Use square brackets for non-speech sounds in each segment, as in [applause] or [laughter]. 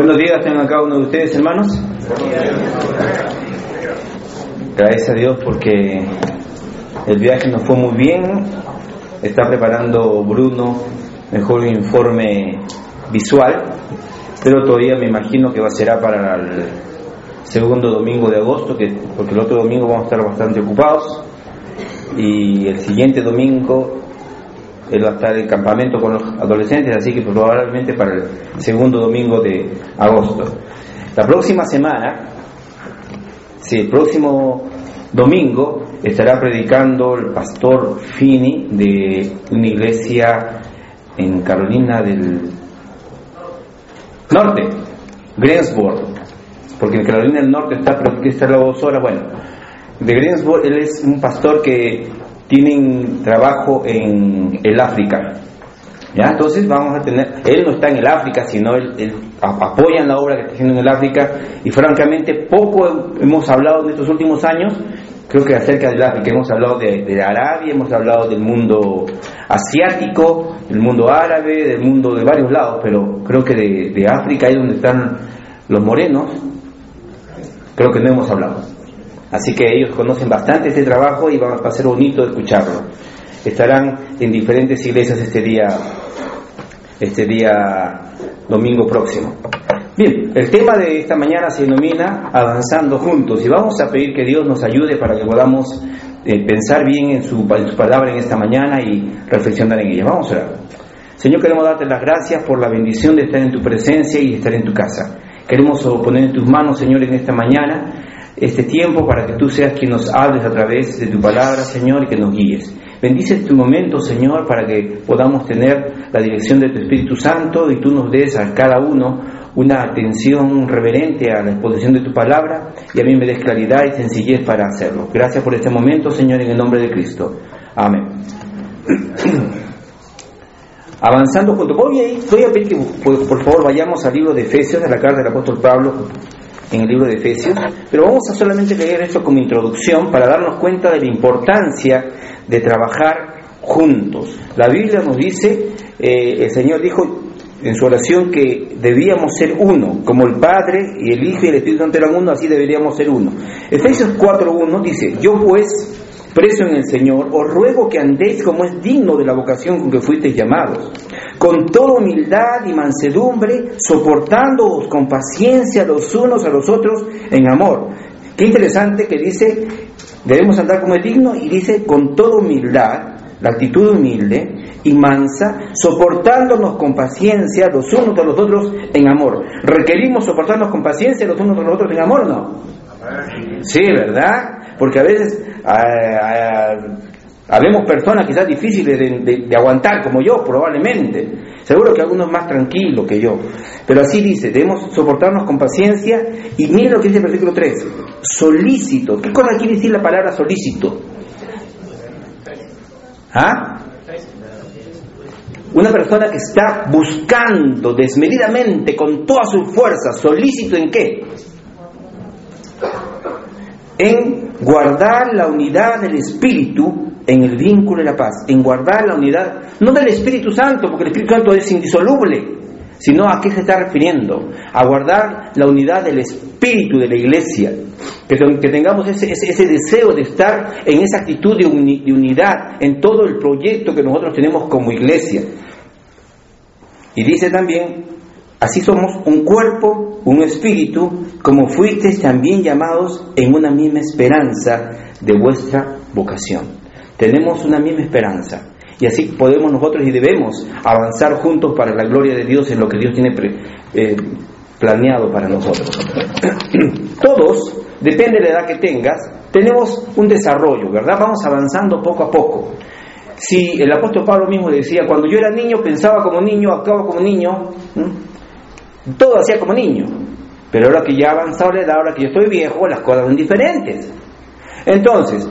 Buenos días tengan cada uno de ustedes, hermanos. Gracias a Dios porque el viaje nos fue muy bien. Está preparando Bruno mejor informe visual, pero todavía me imagino que va a ser para el segundo domingo de agosto, que, porque el otro domingo vamos a estar bastante ocupados y el siguiente domingo él va a estar en campamento con los adolescentes, así que probablemente para el segundo domingo de agosto. La próxima semana, sí, el próximo domingo, estará predicando el pastor Fini de una iglesia en Carolina del Norte, Greensboro, porque en Carolina del Norte está, está a dos horas, bueno, de Greensboro, él es un pastor que tienen trabajo en el África. ¿Ya? Entonces vamos a tener, él no está en el África, sino él, apoya la obra que está haciendo en el África y francamente poco hemos hablado en estos últimos años, creo que acerca del África, hemos hablado de, Arabia, hemos hablado del mundo asiático, del mundo árabe, del mundo de varios lados, pero creo que de, de África, ahí donde están los morenos, creo que no hemos hablado. Así que ellos conocen bastante este trabajo y va a ser bonito escucharlo. Estarán en diferentes iglesias este día, este día domingo próximo. Bien, el tema de esta mañana se denomina Avanzando Juntos y vamos a pedir que Dios nos ayude para que podamos eh, pensar bien en su, en su palabra en esta mañana y reflexionar en ella. Vamos a orar. Señor, queremos darte las gracias por la bendición de estar en tu presencia y estar en tu casa. Queremos poner en tus manos, Señor, en esta mañana este tiempo para que tú seas quien nos hables a través de tu palabra, Señor, y que nos guíes. Bendice este momento, Señor, para que podamos tener la dirección de tu Espíritu Santo y tú nos des a cada uno una atención reverente a la exposición de tu palabra y a mí me des claridad y sencillez para hacerlo. Gracias por este momento, Señor, en el nombre de Cristo. Amén. [clears throat] Avanzando junto. Voy a, pedir que por favor vayamos al libro de Efesios, de la carta del apóstol Pablo, en el libro de Efesios, pero vamos a solamente leer esto como introducción para darnos cuenta de la importancia de trabajar juntos. La Biblia nos dice, eh, el Señor dijo en su oración que debíamos ser uno, como el Padre y el Hijo y el Espíritu Santo eran uno, así deberíamos ser uno. Efesios 4.1 dice, yo pues, preso en el Señor, os ruego que andéis como es digno de la vocación con que fuisteis llamados con toda humildad y mansedumbre, soportándoos con paciencia los unos a los otros en amor. Qué interesante que dice, debemos andar como es digno y dice con toda humildad, la actitud humilde y mansa, soportándonos con paciencia los unos a los otros en amor. ¿Requerimos soportarnos con paciencia los unos a los otros en amor o no? Sí, ¿verdad? Porque a veces ah, ah, Habemos personas quizás difíciles de, aguantar, como yo, probablemente. Seguro que algunos más tranquilos que yo. Pero así dice, debemos soportarnos con paciencia. Y miren lo que dice el versículo 3. Solícito. ¿Qué cosa quiere decir la palabra solícito? ¿Ah? Una persona que está buscando desmedidamente, con toda su fuerza, solícito en qué? En guardar la unidad del espíritu en el vínculo de la paz, en guardar la unidad, no del Espíritu Santo, porque el Espíritu Santo es indisoluble, sino a qué se está refiriendo, a guardar la unidad del Espíritu de la iglesia, que, tengamos ese, deseo de estar en esa actitud de, de unidad en todo el proyecto que nosotros tenemos como iglesia. Y dice también, así somos un cuerpo, un espíritu, como fuisteis también llamados en una misma esperanza de vuestra vocación. Tenemos una misma esperanza. Y así podemos nosotros y debemos avanzar juntos para la gloria de Dios en lo que Dios tiene eh, planeado para nosotros. [clears throat] Todos, depende de la edad que tengas, tenemos un desarrollo, ¿verdad? Vamos avanzando poco a poco. Si el apóstol Pablo mismo decía, cuando yo era niño pensaba como niño, actuaba como niño, todo hacía como niño. Pero ahora que ya ha avanzado la edad, ahora que yo estoy viejo, las cosas son diferentes. Entonces,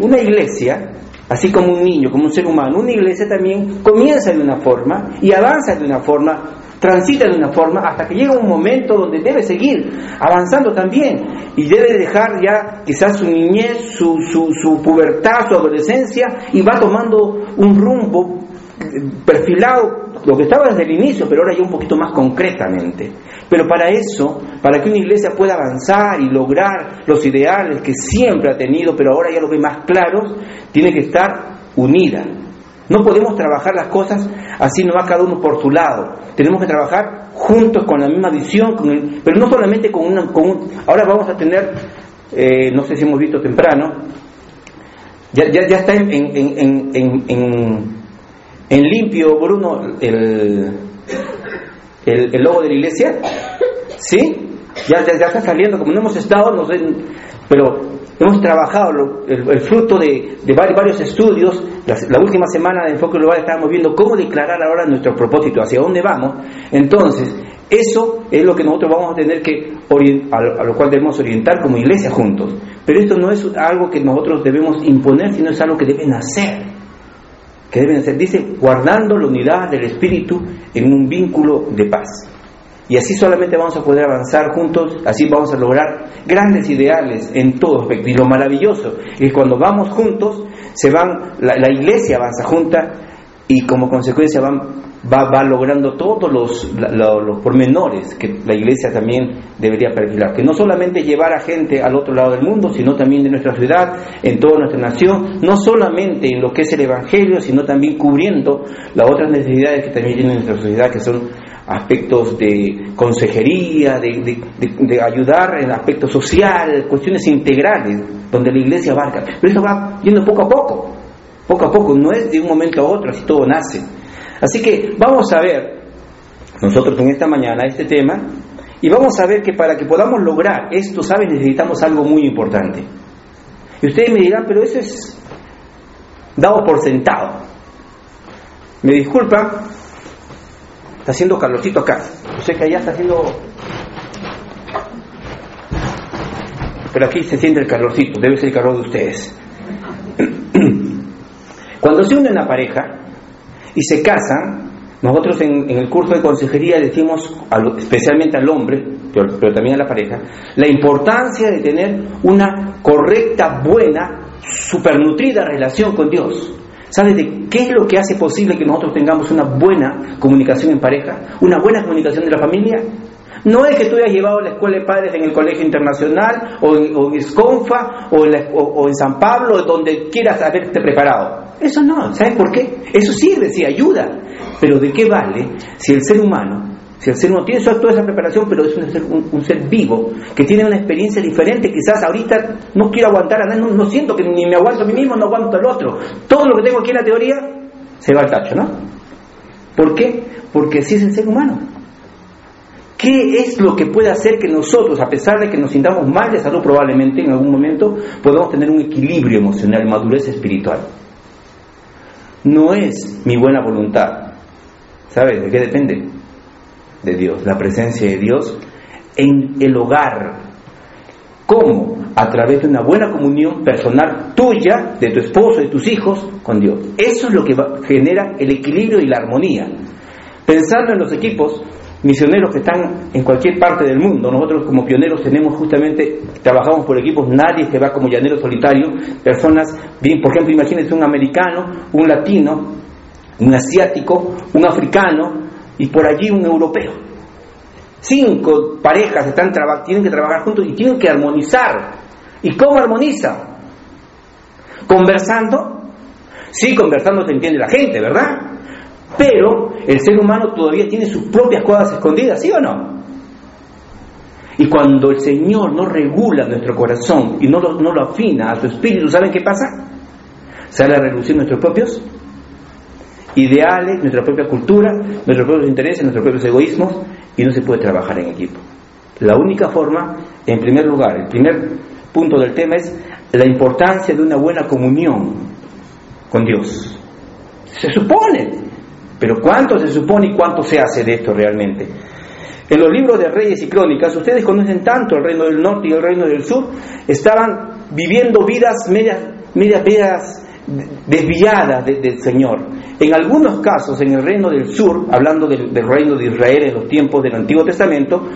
una iglesia Así como un niño, como un ser humano, una iglesia también comienza de una forma y avanza de una forma, transita de una forma, hasta que llega un momento donde debe seguir avanzando también y debe dejar ya quizás su niñez, su, su, su pubertad, su adolescencia y va tomando un rumbo perfilado lo que estaba desde el inicio, pero ahora ya un poquito más concretamente. Pero para eso, para que una iglesia pueda avanzar y lograr los ideales que siempre ha tenido, pero ahora ya lo ve más claros, tiene que estar unida. No podemos trabajar las cosas así, no va cada uno por su lado. Tenemos que trabajar juntos con la misma visión, pero no solamente con una... Con ahora vamos a tener, eh, no sé si hemos visto temprano, ya, ya, ya está en, limpio, Bruno, el, el, logo de la iglesia. ¿Sí? Ya, ya, está saliendo, como no hemos estado, pero hemos trabajado el, fruto de, de, varios estudios. La, última semana de Enfoque Global estábamos viendo cómo declarar ahora nuestro propósito, hacia dónde vamos. Entonces, eso es lo que nosotros vamos a tener que a lo cual debemos orientar como iglesia juntos. Pero esto no es algo que nosotros debemos imponer, sino es algo que deben hacer. Que deben hacer, dice, guardando la unidad del espíritu en un vínculo de paz. Y así solamente vamos a poder avanzar juntos, así vamos a lograr grandes ideales en todo aspecto. Y lo maravilloso es cuando vamos juntos, se van, la, la iglesia avanza junta y como consecuencia van va, va logrando todos los, los, pormenores que la iglesia también debería perfilar. Que no solamente llevar a gente al otro lado del mundo, sino también de nuestra ciudad, en toda nuestra nación, no solamente en lo que es el Evangelio, sino también cubriendo las otras necesidades que también tiene nuestra sociedad, que son aspectos de consejería, de, de, ayudar en aspectos social, cuestiones integrales, donde la iglesia abarca. Pero eso va yendo poco a poco, poco a poco, no es de un momento a otro, así todo nace. Así que vamos a ver nosotros en esta mañana este tema y vamos a ver que para que podamos lograr esto, ¿sabes? Necesitamos algo muy importante. Y ustedes me dirán, pero eso es dado por sentado. Me disculpan, está haciendo calorcito acá. Yo sé que allá está haciendo... Pero aquí se siente el calorcito, debe ser el calor de ustedes. [clears throat] Cuando se une una pareja, y se casan, nosotros en, el curso de consejería decimos, especialmente al hombre, pero, también a la pareja, la importancia de tener una correcta, buena, supernutrida relación con Dios. ¿Sabes de qué es lo que hace posible que nosotros tengamos una buena comunicación en pareja? Una buena comunicación de la familia. No es que tú hayas llevado la escuela de padres en el colegio internacional o en, o Esconfa o en, o en San Pablo, donde quieras haberte preparado. Eso no, ¿sabes por qué? Eso sirve, sí, ayuda. Pero ¿de qué vale si el ser humano, si el ser humano tiene toda esa preparación, pero es un ser, vivo, que tiene una experiencia diferente, quizás ahorita no quiero aguantar a nadie, no, siento que ni me aguanto a mí mismo, no aguanto al otro. Todo lo que tengo aquí en la teoría se va al tacho, ¿no? ¿Por qué? Porque así es el ser humano. ¿Qué es lo que puede hacer que nosotros, a pesar de que nos sintamos mal de salud probablemente en algún momento, podamos tener un equilibrio emocional, madurez espiritual? no es mi buena voluntad. ¿Sabes de qué depende? De Dios, la presencia de Dios en el hogar. ¿Cómo? A través de una buena comunión personal tuya, de tu esposo, de tus hijos, con Dios. Eso es lo que genera el equilibrio y la armonía. Pensando en los equipos, misioneros que están en cualquier parte del mundo. Nosotros como pioneros tenemos justamente, trabajamos por equipos, nadie se va como llanero solitario, personas, bien, por ejemplo, imagínense un americano, un latino, un asiático, un africano y por allí un europeo. Cinco parejas están tienen que trabajar juntos y tienen que armonizar. ¿Y cómo armonizan? Conversando. Sí, conversando se entiende la gente, ¿verdad? Pero el ser humano todavía tiene sus propias cosas escondidas, ¿sí o no? Y cuando el Señor no regula nuestro corazón y no lo, no lo afina a su espíritu, ¿saben qué pasa? Sale a reducir nuestros propios ideales, nuestra propia cultura, nuestros propios intereses, nuestros propios egoísmos y no se puede trabajar en equipo. La única forma, en primer lugar, el primer punto del tema es la importancia de una buena comunión con Dios. Se supone pero ¿cuánto se supone y cuánto se hace de esto realmente? En los libros de Reyes y Crónicas, ustedes conocen tanto el reino del norte y el reino del sur, estaban viviendo vidas medias, medias desviadas del Señor. En algunos casos, en el reino del sur, hablando del, reino de Israel en los tiempos del Antiguo Testamento,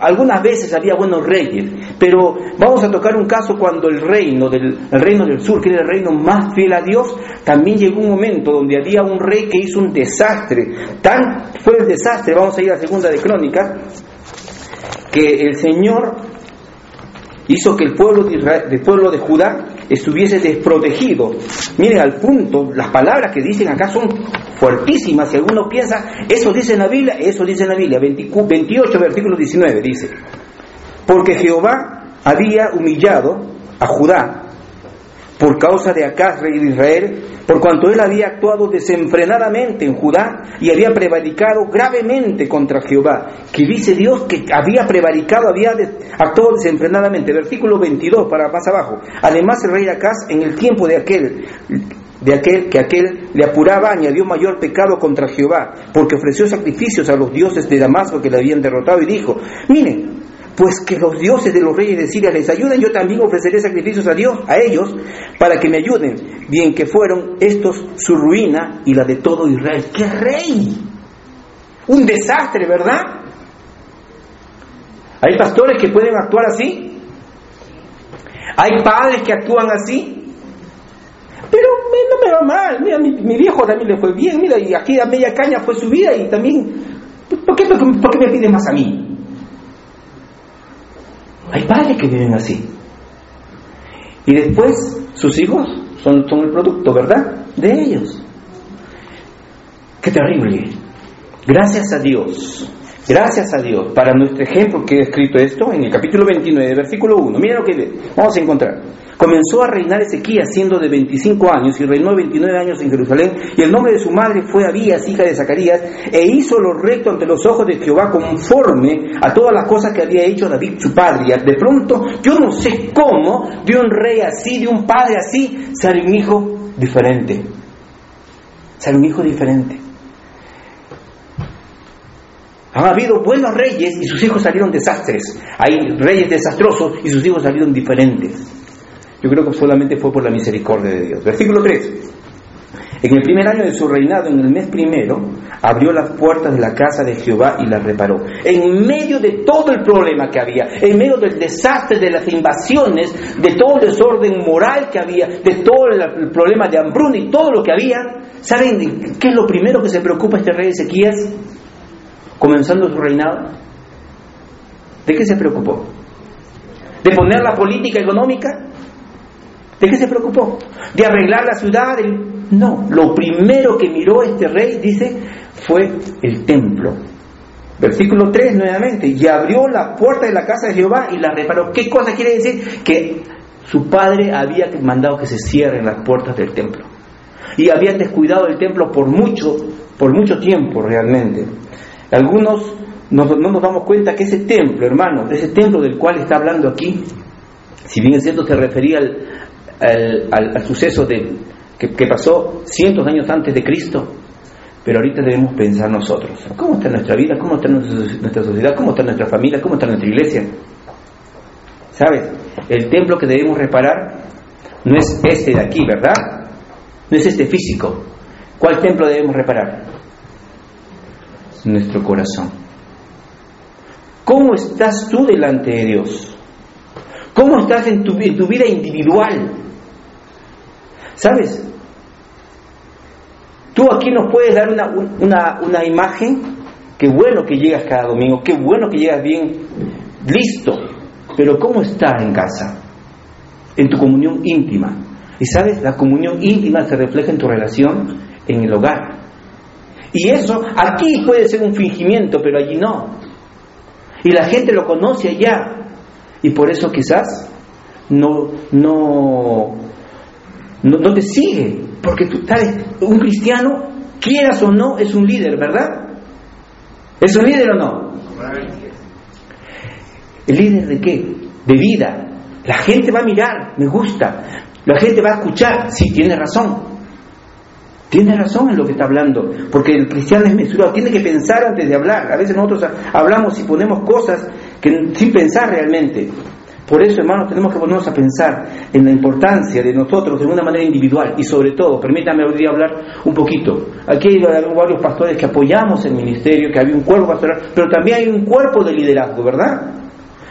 algunas veces había buenos reyes, pero vamos a tocar un caso cuando el reino del, el reino del sur, que era el reino más fiel a Dios, también llegó un momento donde había un rey que hizo un desastre. Tan fue el desastre, vamos a ir a segunda de Crónica, que el Señor hizo que el pueblo de, Israel, pueblo de Judá estuviese desprotegido. Miren al punto, las palabras que dicen acá son fuertísimas. Si alguno piensa, eso dice la Biblia, eso dice la Biblia. 28, versículo 19 dice, porque Jehová había humillado a Judá por causa de Acaz, rey de Israel, por cuanto él había actuado desenfrenadamente en Judá y había prevaricado gravemente contra Jehová, que dice Dios que había prevaricado, había actuado desenfrenadamente. Versículo 22 para más abajo. Además el rey Acaz en el tiempo de aquel de aquel que aquel le apuraba añadió mayor pecado contra Jehová, porque ofreció sacrificios a los dioses de Damasco que le habían derrotado y dijo, miren, pues que los dioses de los reyes de Siria les ayuden, yo también ofreceré sacrificios a Dios, a ellos, para que me ayuden. Bien que fueron estos su ruina y la de todo Israel. ¡Qué rey! Un desastre, ¿verdad? Hay pastores que pueden actuar así. Hay padres que actúan así. Pero no me va mal. Mira, mi, viejo también le fue bien. Mira, y aquí a media caña fue su vida y también... ¿Por qué, por qué me pide más a mí? Hay padres que viven así. Y después sus hijos son, son el producto, ¿verdad? De ellos. Qué terrible. Gracias a Dios. Gracias a Dios. Para nuestro ejemplo que he escrito esto en el capítulo 29, versículo 1. Mira lo que vamos a encontrar. Comenzó a reinar Ezequías siendo de 25 años y reinó 29 años en Jerusalén y el nombre de su madre fue Abías, hija de Zacarías, e hizo lo recto ante los ojos de Jehová conforme a todas las cosas que había hecho David su padre. Y de pronto, yo no sé cómo, de un rey así, de un padre así, sale un hijo diferente. Sale un hijo diferente. Han habido buenos reyes y sus hijos salieron desastres. Hay reyes desastrosos y sus hijos salieron diferentes. Yo creo que solamente fue por la misericordia de Dios. Versículo 3. En el primer año de su reinado, en el mes primero, abrió las puertas de la casa de Jehová y las reparó. En medio de todo el problema que había, en medio del desastre de las invasiones, de todo el desorden moral que había, de todo el problema de hambruna y todo lo que había, ¿saben qué es lo primero que se preocupa este rey Ezequías? Comenzando su reinado. ¿De qué se preocupó? ¿De poner la política económica? ¿De qué se preocupó? ¿De arreglar la ciudad? No, lo primero que miró este rey, dice, fue el templo. Versículo 3 nuevamente, y abrió la puerta de la casa de Jehová y la reparó. ¿Qué cosa quiere decir? Que su padre había mandado que se cierren las puertas del templo. Y había descuidado el templo por mucho, por mucho tiempo realmente. Algunos no, no nos damos cuenta que ese templo, hermano, ese templo del cual está hablando aquí, si bien es cierto se refería al, al, suceso de, que, pasó cientos de años antes de Cristo, pero ahorita debemos pensar nosotros, ¿cómo está nuestra vida? ¿Cómo está nuestra sociedad? ¿Cómo está nuestra familia? ¿Cómo está nuestra iglesia? ¿Sabes? El templo que debemos reparar no es este de aquí, ¿verdad? No es este físico. ¿Cuál templo debemos reparar? Nuestro corazón. ¿Cómo estás tú delante de Dios? ¿Cómo estás en tu, en tu vida individual? ¿Sabes? Tú aquí nos puedes dar una, una, imagen, qué bueno que llegas cada domingo, qué bueno que llegas bien listo, pero ¿cómo estás en casa? En tu comunión íntima. Y sabes, la comunión íntima se refleja en tu relación en el hogar. Y eso aquí puede ser un fingimiento, pero allí no. Y la gente lo conoce allá. Y por eso quizás no, no, no, te sigue, porque tú sabes, un cristiano, quieras o no, es un líder, ¿verdad? ¿Es un líder o no? ¿El líder de qué? De vida. La gente va a mirar, me gusta. La gente va a escuchar, sí, tiene razón. Tiene razón en lo que está hablando, porque el cristiano es mesurado, tiene que pensar antes de hablar. A veces nosotros hablamos y ponemos cosas que, sin pensar realmente. Por eso, hermanos, tenemos que ponernos a pensar en la importancia de nosotros de una manera individual y sobre todo, permítame hoy hablar un poquito. Aquí hay varios pastores que apoyamos el ministerio, que hay un cuerpo pastoral, pero también hay un cuerpo de liderazgo, ¿verdad?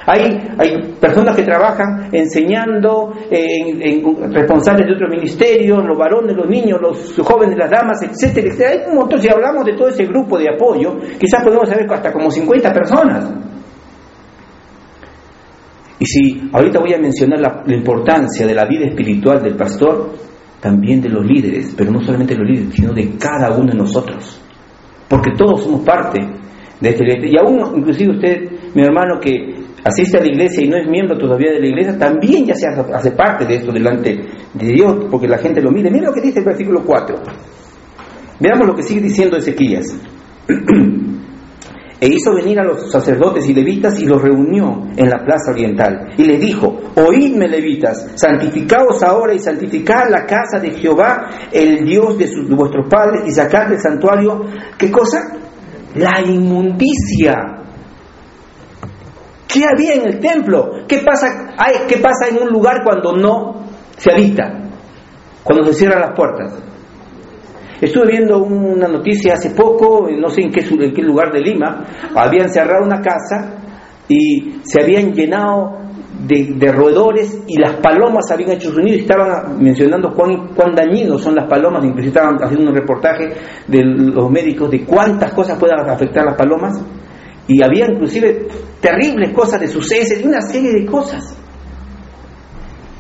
Hay, hay personas que trabajan enseñando, en, responsables de otros ministerios, los varones, los niños, los jóvenes, las damas, etcétera, etcétera. Hay un montón, si hablamos de todo ese grupo de apoyo, quizás podemos saber hasta como 50 personas. Y si ahorita voy a mencionar la, importancia de la vida espiritual del pastor, también de los líderes, pero no solamente de los líderes, sino de cada uno de nosotros. Porque todos somos parte de este Y aún, inclusive usted, mi hermano, que asiste a la iglesia y no es miembro todavía de la iglesia, también ya se hace parte de esto delante de Dios, porque la gente lo mide. Mira lo que dice el versículo 4. Veamos lo que sigue diciendo Ezequías. [clears throat] e hizo venir a los sacerdotes y levitas y los reunió en la plaza oriental. Y les dijo, oídme levitas, santificaos ahora y santificad la casa de Jehová, el Dios de, de vuestros padres, y sacad del santuario, ¿qué cosa? La inmundicia ¿Qué había en el templo? ¿Qué pasa, ¿Qué pasa en un lugar cuando no se habita? Cuando se cierran las puertas. Estuve viendo una noticia hace poco, no sé en qué, lugar de Lima, habían cerrado una casa y se habían llenado de, roedores y las palomas habían hecho su nido y estaban mencionando cuán, cuán dañinos son las palomas, incluso estaban haciendo un reportaje de los médicos de cuántas cosas pueden afectar las palomas y había inclusive terribles cosas de sucesos y una serie de cosas.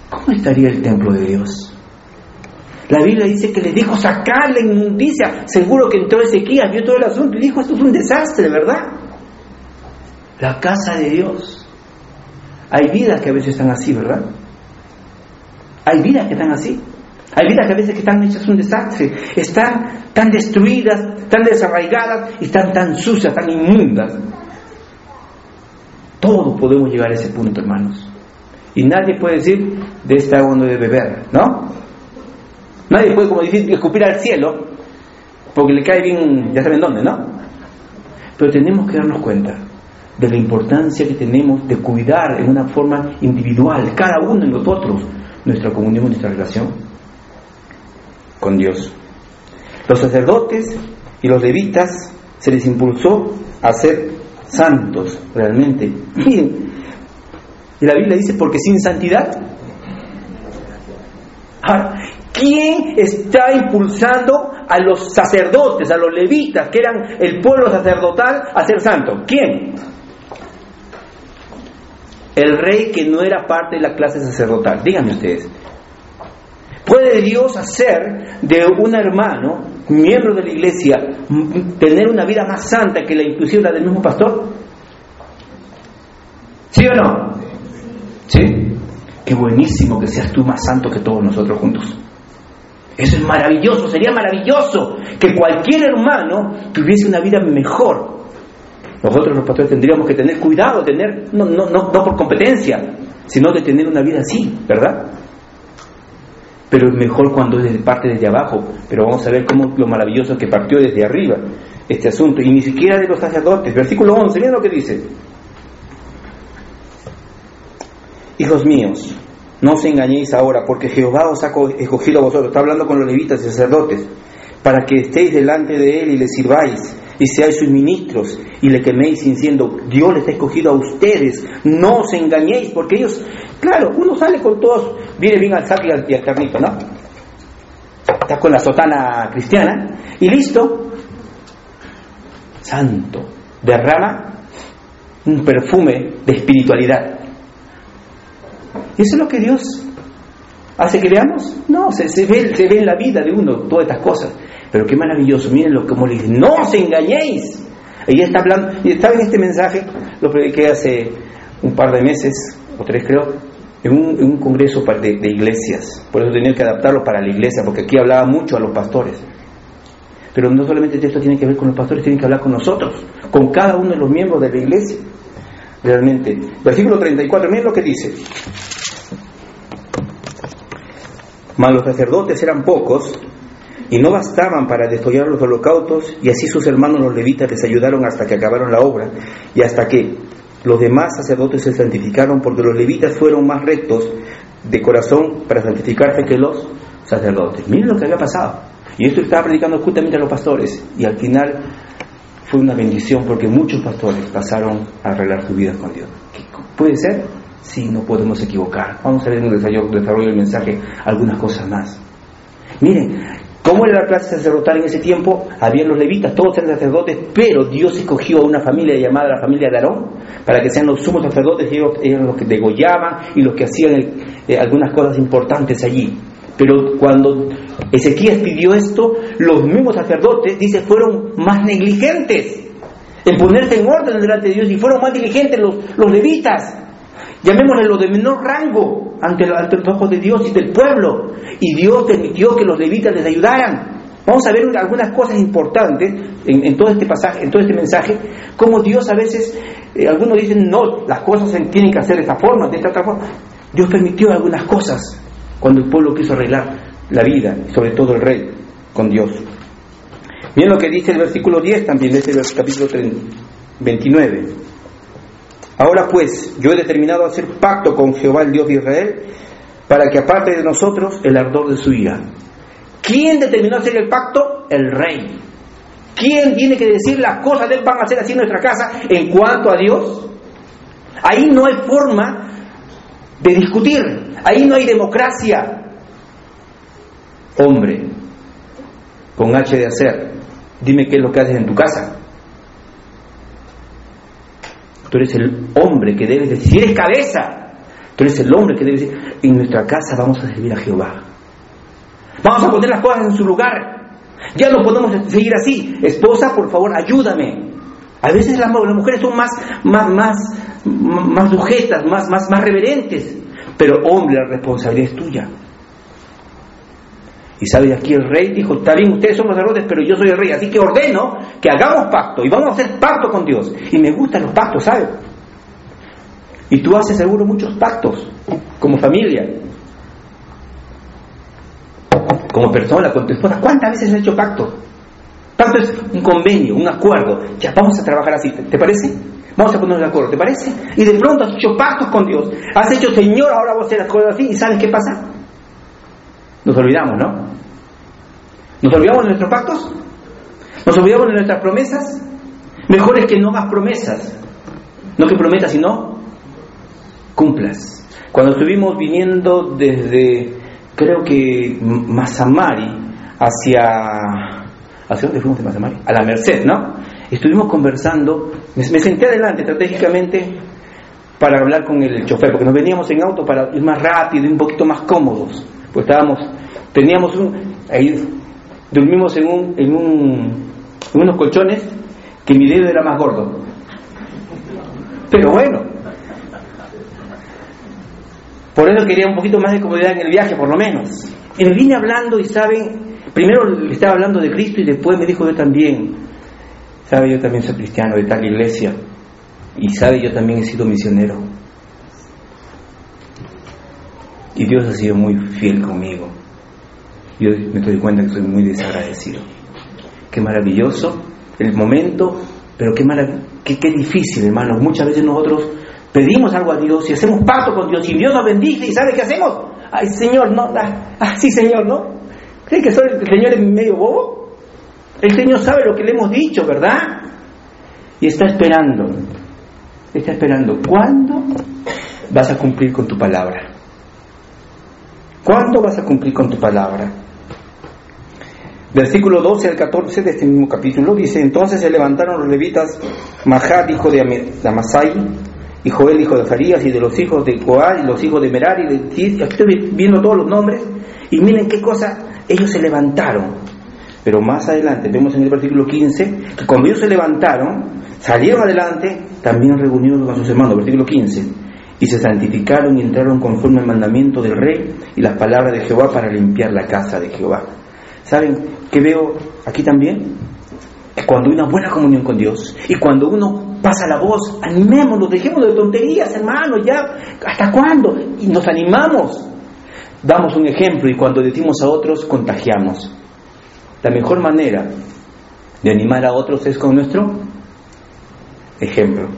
¿Cómo estaría el templo de Dios? La Biblia dice que le dijo sacar la inmundicia. Seguro que entró Ezequiel, vio todo el asunto y dijo, esto es un desastre, ¿verdad? La casa de Dios. Hay vidas que a veces están así, ¿verdad? Hay vidas que están así. Hay vidas que a veces que están hechas un desastre. Están tan destruidas, tan desarraigadas están tan sucias, tan inmundas. Todos podemos llegar a ese punto, hermanos. Y nadie puede decir, de esta agua no de beber, ¿no? Nadie puede, como decir, escupir al cielo, porque le cae bien, ya saben dónde, ¿no? Pero tenemos que darnos cuenta de la importancia que tenemos de cuidar en una forma individual, cada uno de nosotros, nuestra comunión, nuestra relación con Dios. Los sacerdotes y los levitas se les impulsó a ser santos realmente. Y la Biblia dice, porque sin santidad. Ahora, ¿quién está impulsando a los sacerdotes, a los levitas, que eran el pueblo sacerdotal, a ser santo? ¿Quién? El rey que no era parte de la clase sacerdotal. Díganme ustedes. ¿Puede Dios hacer de un hermano, miembro de la iglesia, tener una vida más santa que la inclusive la del mismo pastor? ¿Sí o no? ¿Sí? Qué buenísimo que seas tú más santo que todos nosotros juntos. Eso es maravilloso, sería maravilloso que cualquier hermano tuviese una vida mejor. Nosotros los pastores tendríamos que tener cuidado, tener, no, no, no, no por competencia, sino de tener una vida así, ¿verdad? Pero es mejor cuando parte desde abajo. Pero vamos a ver cómo lo maravilloso que partió desde arriba este asunto, y ni siquiera de los sacerdotes. Versículo 11, miren lo que dice. Hijos míos, no os engañéis ahora, porque Jehová os ha escogido a vosotros, está hablando con los levitas y sacerdotes, para que estéis delante de él y le sirváis y seáis sus ministros y le queméis diciendo, Dios les ha escogido a ustedes, no os engañéis, porque ellos, claro, uno sale con todos, viene bien al saco y al, carnito, ¿no? Está con la sotana cristiana y listo, santo, derrama un perfume de espiritualidad. ¿Y eso es lo que Dios hace que veamos? No, se, ve, se ve en la vida de uno todas estas cosas. Pero qué maravilloso, miren lo que le dice, no os engañéis. Ella está hablando, y estaba en este mensaje, lo prediqué hace un par de meses, o tres creo, en un, congreso de, de, iglesias. Por eso tenía que adaptarlo para la iglesia, porque aquí hablaba mucho a los pastores. Pero no solamente esto tiene que ver con los pastores, tiene que hablar con nosotros, con cada uno de los miembros de la iglesia. Realmente. Versículo 34, miren lo que dice. Mas los sacerdotes eran pocos y no bastaban para desollar los holocaustos, y así sus hermanos los levitas les ayudaron hasta que acabaron la obra, y hasta que los demás sacerdotes se santificaron porque los levitas fueron más rectos de corazón para santificarse que los sacerdotes. Miren lo que había pasado. Y esto estaba predicando justamente a los pastores. Y al final fue una bendición porque muchos pastores pasaron a arreglar su vida con Dios. ¿Puede ser? Sí, no podemos equivocar. Vamos a ver en el desarrollo del mensaje algunas cosas más. Miren, ¿Cómo era la clase sacerdotal en ese tiempo? Habían los levitas, todos eran sacerdotes, pero Dios escogió a una familia llamada la familia de Aarón para que sean los sumos sacerdotes ellos eran los que degollaban y los que hacían eh, algunas cosas importantes allí. Pero cuando Ezequías pidió esto, los mismos sacerdotes, dice, fueron más negligentes en ponerse en orden delante de Dios y fueron más diligentes los, los levitas llamémosle lo de menor rango ante, los ojos de Dios y del pueblo. Y Dios permitió que los levitas les ayudaran. Vamos a ver algunas cosas importantes en, todo este pasaje, en todo este mensaje, como Dios a veces, eh, algunos dicen, no, las cosas se tienen que hacer de esta forma, de esta otra forma. Dios permitió algunas cosas cuando el pueblo quiso arreglar la vida, sobre todo el rey, con Dios. Miren lo que dice el versículo 10 también de este capítulo 29. Ahora pues, yo he determinado hacer pacto con Jehová, el Dios de Israel, para que aparte de nosotros el ardor de su ira. ¿Quién determinó hacer el pacto? El rey. ¿Quién tiene que decir las cosas de él van a hacer así en nuestra casa en cuanto a Dios? Ahí no hay forma de discutir, ahí no hay democracia. Hombre, con H de hacer, dime qué es lo que haces en tu casa. Tú eres el hombre que debes decir, si eres cabeza, tú eres el hombre que debe decir, en nuestra casa vamos a servir a Jehová. Vamos a poner las cosas en su lugar. Ya no podemos seguir así. Esposa, por favor, ayúdame. A veces las, mujeres son más, más, más, más sujetas, más, más, más reverentes. Pero hombre, la responsabilidad es tuya. Y sabe, aquí el rey dijo, está bien, ustedes son sacerdotes, pero yo soy el rey, así que ordeno que hagamos pacto y vamos a hacer pacto con Dios. Y me gustan los pactos, ¿sabes? Y tú haces seguro muchos pactos, como familia, como persona, con tu esposa. ¿Cuántas veces has hecho pacto? Pacto es un convenio, un acuerdo. Ya, vamos a trabajar así, ¿te parece? Vamos a ponernos de acuerdo, ¿te parece? Y de pronto has hecho pactos con Dios. Has hecho, Señor, ahora vamos a hacer las cosas así. ¿Y sabes qué pasa? Nos olvidamos, ¿no? ¿Nos olvidamos de nuestros pactos? ¿Nos olvidamos de nuestras promesas? Mejor es que no hagas promesas. No que prometas, sino cumplas. Cuando estuvimos viniendo desde, creo que Mazamari, hacia... ¿Hacia dónde fuimos de Mazamari? A la Merced, ¿no? Estuvimos conversando, me, senté adelante estratégicamente para hablar con el chofer, porque nos veníamos en auto para ir más rápido y un poquito más cómodos. Pues estábamos, teníamos un, ahí dormimos en un, en un, en unos colchones que mi dedo era más gordo. Pero bueno, por eso quería un poquito más de comodidad en el viaje, por lo menos. Y me vine hablando y saben, primero le estaba hablando de Cristo y después me dijo yo también, sabe, yo también soy cristiano de tal iglesia y sabe, yo también he sido misionero. Y Dios ha sido muy fiel conmigo. Yo me doy cuenta que soy muy desagradecido. Qué maravilloso el momento, pero qué, qué, qué difícil, hermanos. Muchas veces nosotros pedimos algo a Dios y hacemos pacto con Dios y Dios nos bendice y ¿sabe qué hacemos? Ay, Señor, no, ah, sí, Señor, ¿no? ¿Cree que el Señor es medio bobo? El Señor sabe lo que le hemos dicho, ¿verdad? Y está esperando, está esperando. ¿Cuándo vas a cumplir con tu palabra? ¿Cuándo vas a cumplir con tu palabra? Versículo 12 al 14 de este mismo capítulo dice, entonces se levantaron los levitas, Mahat, hijo de Amasai, y Joel, hijo de Farías, y de los hijos de Coal, y los hijos de Merari, y de aquí estoy viendo todos los nombres, y miren qué cosa, ellos se levantaron. Pero más adelante vemos en el versículo 15 que cuando ellos se levantaron, salieron adelante, también reunieron a sus hermanos, versículo 15 y se santificaron y entraron conforme al mandamiento del rey y las palabras de Jehová para limpiar la casa de Jehová. ¿Saben qué veo aquí también? Cuando hay una buena comunión con Dios y cuando uno pasa la voz, animémonos, dejemos de tonterías, hermanos, ya, ¿hasta cuándo? Y nos animamos, damos un ejemplo y cuando decimos a otros, contagiamos. La mejor manera de animar a otros es con nuestro ejemplo.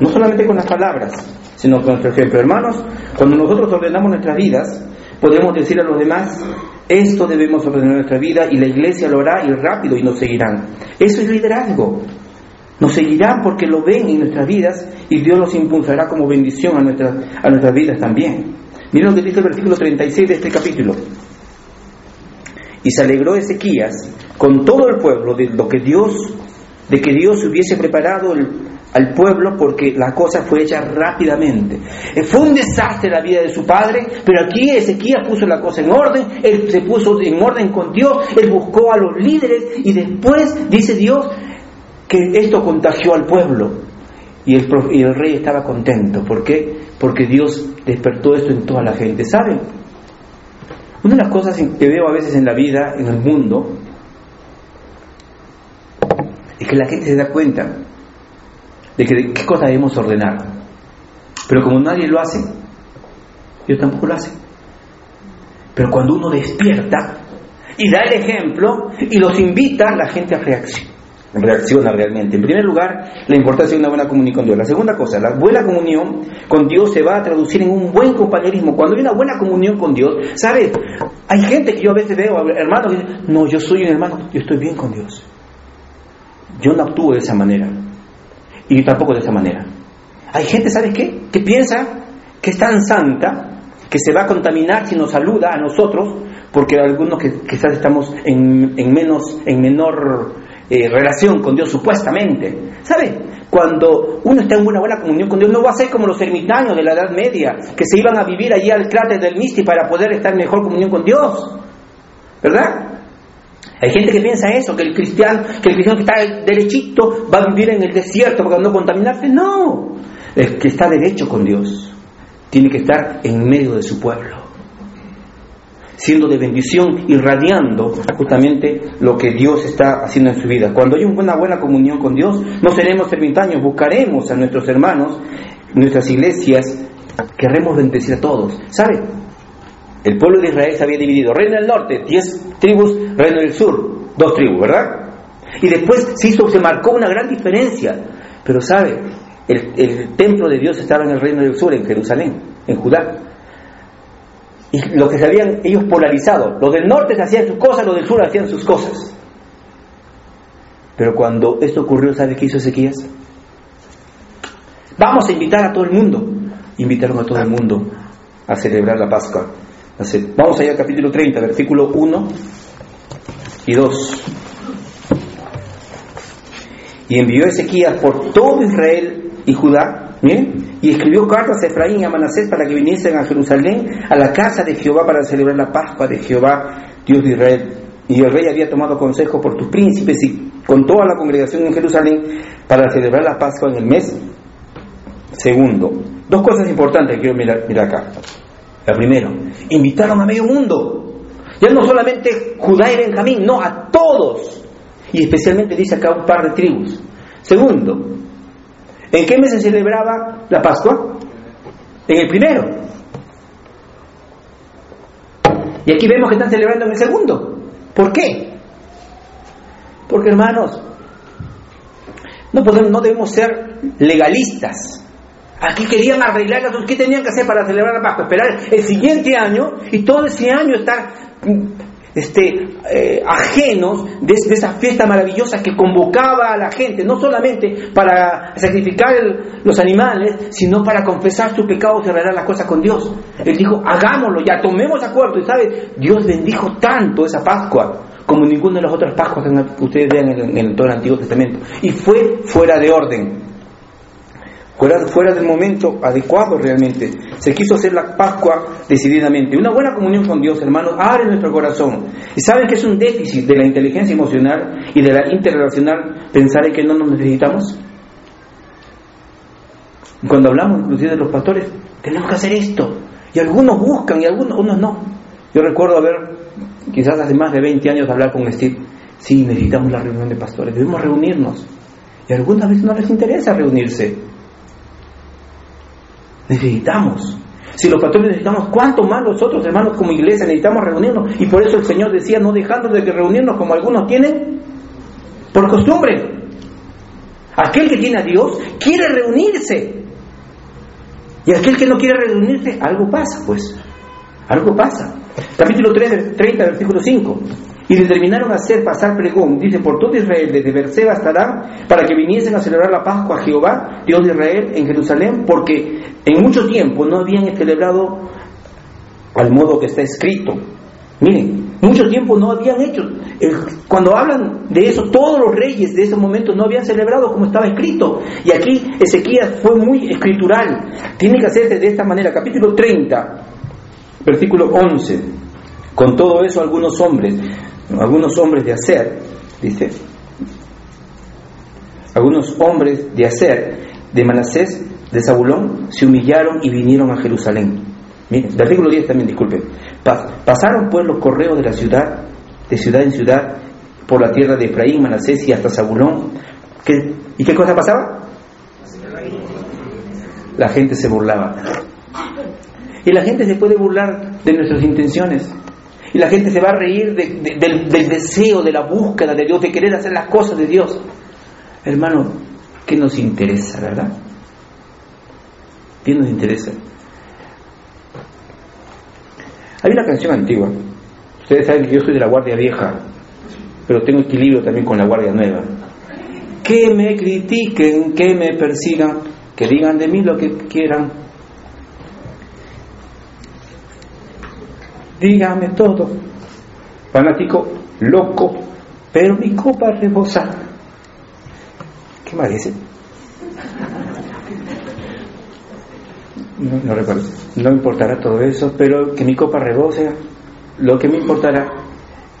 No solamente con las palabras, sino con nuestro ejemplo. Hermanos, cuando nosotros ordenamos nuestras vidas, podemos decir a los demás, esto debemos ordenar nuestra vida y la iglesia lo hará y rápido y nos seguirán. Eso es liderazgo. Nos seguirán porque lo ven en nuestras vidas y Dios los impulsará como bendición a nuestras, a nuestras vidas también. Miren lo que dice el versículo 36 de este capítulo. Y se alegró Ezequías con todo el pueblo de lo que Dios, de que Dios hubiese preparado al pueblo porque la cosa fue hecha rápidamente. Eh, fue un desastre la vida de su padre, pero aquí Ezequías puso la cosa en orden, él se puso en orden con Dios, él buscó a los líderes y después dice Dios que esto contagió al pueblo. Y el, y el rey estaba contento. ¿Por qué? Porque Dios despertó esto en toda la gente. ¿Saben? Una de las cosas que veo a veces en la vida, en el mundo, es que la gente se da cuenta de que qué cosa debemos ordenar. Pero como nadie lo hace, Dios tampoco lo hace. Pero cuando uno despierta y da el ejemplo y los invita, la gente reacciona reacciona realmente. En primer lugar, la importancia de una buena comunión con Dios. La segunda cosa, la buena comunión con Dios se va a traducir en un buen compañerismo. Cuando hay una buena comunión con Dios, ¿sabes? Hay gente que yo a veces veo, hermanos, que dicen, no, yo soy un hermano, yo estoy bien con Dios. Yo no actúo de esa manera. Y tampoco de esa manera. Hay gente, ¿sabes qué? Que piensa que es tan santa que se va a contaminar si nos saluda a nosotros, porque algunos que quizás estamos en, en menos, en menor eh, relación con Dios supuestamente. ¿Sabe? Cuando uno está en una buena comunión con Dios, no va a ser como los ermitaños de la Edad Media, que se iban a vivir allí al cráter del Misti para poder estar en mejor comunión con Dios. ¿Verdad? Hay gente que piensa eso, que el cristiano, que el cristiano que está derechito va a vivir en el desierto para no contaminarse. No, el que está derecho con Dios tiene que estar en medio de su pueblo siendo de bendición, irradiando justamente lo que Dios está haciendo en su vida. Cuando hay una buena comunión con Dios, no seremos ermitaños, buscaremos a nuestros hermanos, nuestras iglesias, querremos bendecir a todos. ¿Sabe? El pueblo de Israel se había dividido, reino del norte, diez tribus, reino del sur, dos tribus, ¿verdad? Y después se hizo, se marcó una gran diferencia. Pero sabe, el, el templo de Dios estaba en el reino del sur, en Jerusalén, en Judá y lo que se habían ellos polarizado. Los del norte hacían sus cosas, los del sur hacían sus cosas. Pero cuando esto ocurrió, ¿sabe qué hizo Ezequías? Vamos a invitar a todo el mundo. Invitaron a todo el mundo a celebrar la Pascua. Vamos allá al capítulo 30, versículo 1 y 2. Y envió Ezequías por todo Israel y Judá, miren, y escribió cartas a Efraín y a Manasés para que viniesen a Jerusalén, a la casa de Jehová, para celebrar la Pascua de Jehová, Dios de Israel. Y el rey había tomado consejo por tus príncipes y con toda la congregación en Jerusalén para celebrar la Pascua en el mes segundo. Dos cosas importantes que quiero mirar, mirar acá. La primera, invitaron a medio mundo. Ya no solamente Judá y Benjamín, no, a todos. Y especialmente dice acá un par de tribus. Segundo, ¿En qué mes se celebraba la Pascua? En el primero. Y aquí vemos que están celebrando en el segundo. ¿Por qué? Porque hermanos, no, podemos, no debemos ser legalistas. Aquí querían arreglar ¿Qué tenían que hacer para celebrar la Pascua? Esperar el siguiente año y todo ese año estar este, eh, ajenos de, esa fiesta maravillosa que convocaba a la gente, no solamente para sacrificar los animales, sino para confesar sus pecados y arreglar las cosas con Dios. Él dijo, hagámoslo, ya tomemos acuerdo. Y sabe, Dios bendijo tanto esa Pascua como ninguna de las otras Pascuas que ustedes vean en todo el Antiguo Testamento. Y fue fuera de orden fuera, fuera del momento adecuado realmente. Se quiso hacer la Pascua decididamente. Una buena comunión con Dios, hermanos, abre nuestro corazón. Y saben que es un déficit de la inteligencia emocional y de la interrelacional pensar en que no nos necesitamos. Cuando hablamos inclusive de los pastores, tenemos que hacer esto. Y algunos buscan y algunos unos no. Yo recuerdo haber, quizás hace más de 20 años, hablar con Steve. Sí, necesitamos la reunión de pastores, debemos reunirnos. Y algunas veces no les interesa reunirse. Necesitamos. Si los pastores necesitamos, ¿cuánto más nosotros, hermanos, como iglesia, necesitamos reunirnos? Y por eso el Señor decía, no dejando de reunirnos como algunos tienen por costumbre. Aquel que tiene a Dios quiere reunirse. Y aquel que no quiere reunirse, algo pasa, pues. Algo pasa. Capítulo 3, 30, versículo 5. Y determinaron hacer pasar pregón, dice, por todo Israel, desde Berseba hasta Dan, para que viniesen a celebrar la Pascua a Jehová, Dios de Israel, en Jerusalén, porque en mucho tiempo no habían celebrado al modo que está escrito. Miren, mucho tiempo no habían hecho. Cuando hablan de eso, todos los reyes de ese momento no habían celebrado como estaba escrito. Y aquí Ezequías fue muy escritural. Tiene que hacerse de esta manera. Capítulo 30, versículo 11. Con todo eso algunos hombres algunos hombres de hacer, dice, algunos hombres de hacer de Manasés, de Zabulón, se humillaron y vinieron a Jerusalén. Miren, versículo 10 también, disculpen. Pasaron pues los correos de la ciudad, de ciudad en ciudad, por la tierra de Efraín, Manasés y hasta Zabulón. ¿Y qué cosa pasaba? La gente se burlaba. Y la gente se puede burlar de nuestras intenciones. Y la gente se va a reír del, deseo, de la búsqueda de Dios, de querer hacer las cosas de Dios. Hermano, ¿qué nos interesa, verdad? ¿Qué nos interesa? Hay una canción antigua. Ustedes saben que yo soy de la Guardia Vieja, pero tengo equilibrio también con la Guardia Nueva. Que me critiquen, que me persigan, que digan de mí lo que quieran, dígame todo. Fanático, loco, pero mi copa rebosa. ¿Qué más dice? No, no recuerdo. No importará todo eso, pero que mi copa rebose. Lo que me importará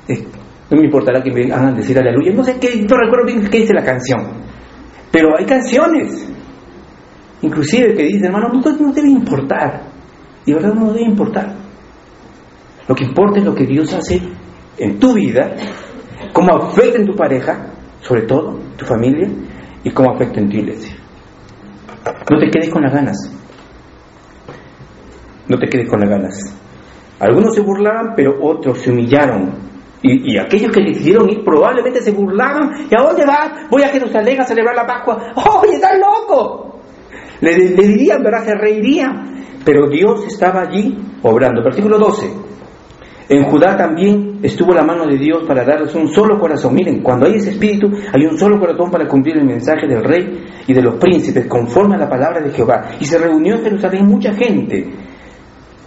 es, no me importará que me hagan decir aleluya. No sé qué, no recuerdo bien qué dice la canción. Pero hay canciones, inclusive que dicen, hermano, no, no debe importar. Y verdad no debe importar. Lo que importa es lo que Dios hace en tu vida, cómo afecta en tu pareja, sobre todo, tu familia, y cómo afecta en tu iglesia. No te quedes con las ganas. No te quedes con las ganas. Algunos se burlaban, pero otros se humillaron. Y, aquellos que decidieron ir probablemente se burlaban. ¿Y a dónde vas? Voy a Jerusalén a celebrar la Pascua. ¡Oye, estás loco! Le, le dirían, ¿verdad? Se reirían. Pero Dios estaba allí obrando. Versículo 12. En Judá también estuvo la mano de Dios para darles un solo corazón. Miren, cuando hay ese espíritu, hay un solo corazón para cumplir el mensaje del rey y de los príncipes, conforme a la palabra de Jehová. Y se reunió en Jerusalén mucha gente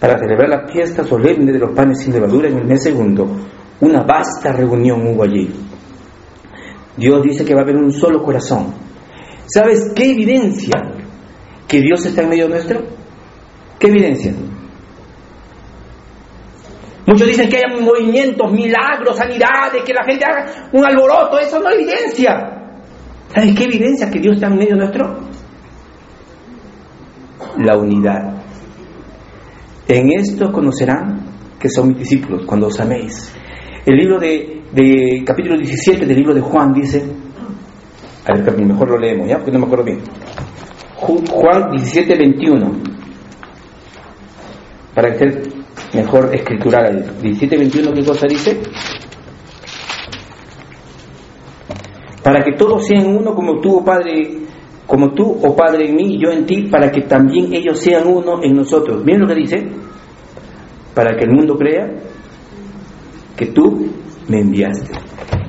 para celebrar la fiesta solemne de los panes sin levadura en el mes segundo. Una vasta reunión hubo allí. Dios dice que va a haber un solo corazón. ¿Sabes qué evidencia que Dios está en medio nuestro? ¿Qué evidencia? Muchos dicen que hay movimientos, milagros, sanidades, que la gente haga un alboroto. Eso no evidencia. ¿Sabes qué evidencia que Dios está en medio nuestro? La unidad. En esto conocerán que son mis discípulos, cuando os améis. El libro de, de capítulo 17 del libro de Juan dice, a ver, mejor lo leemos, ¿ya? Porque no me acuerdo bien. Juan 17, 21. Para que mejor escritural. 17-21, ¿qué cosa dice? Para que todos sean uno como tú, oh Padre, como tú, o oh Padre, en mí yo en ti, para que también ellos sean uno en nosotros. Miren lo que dice. Para que el mundo crea que tú me enviaste.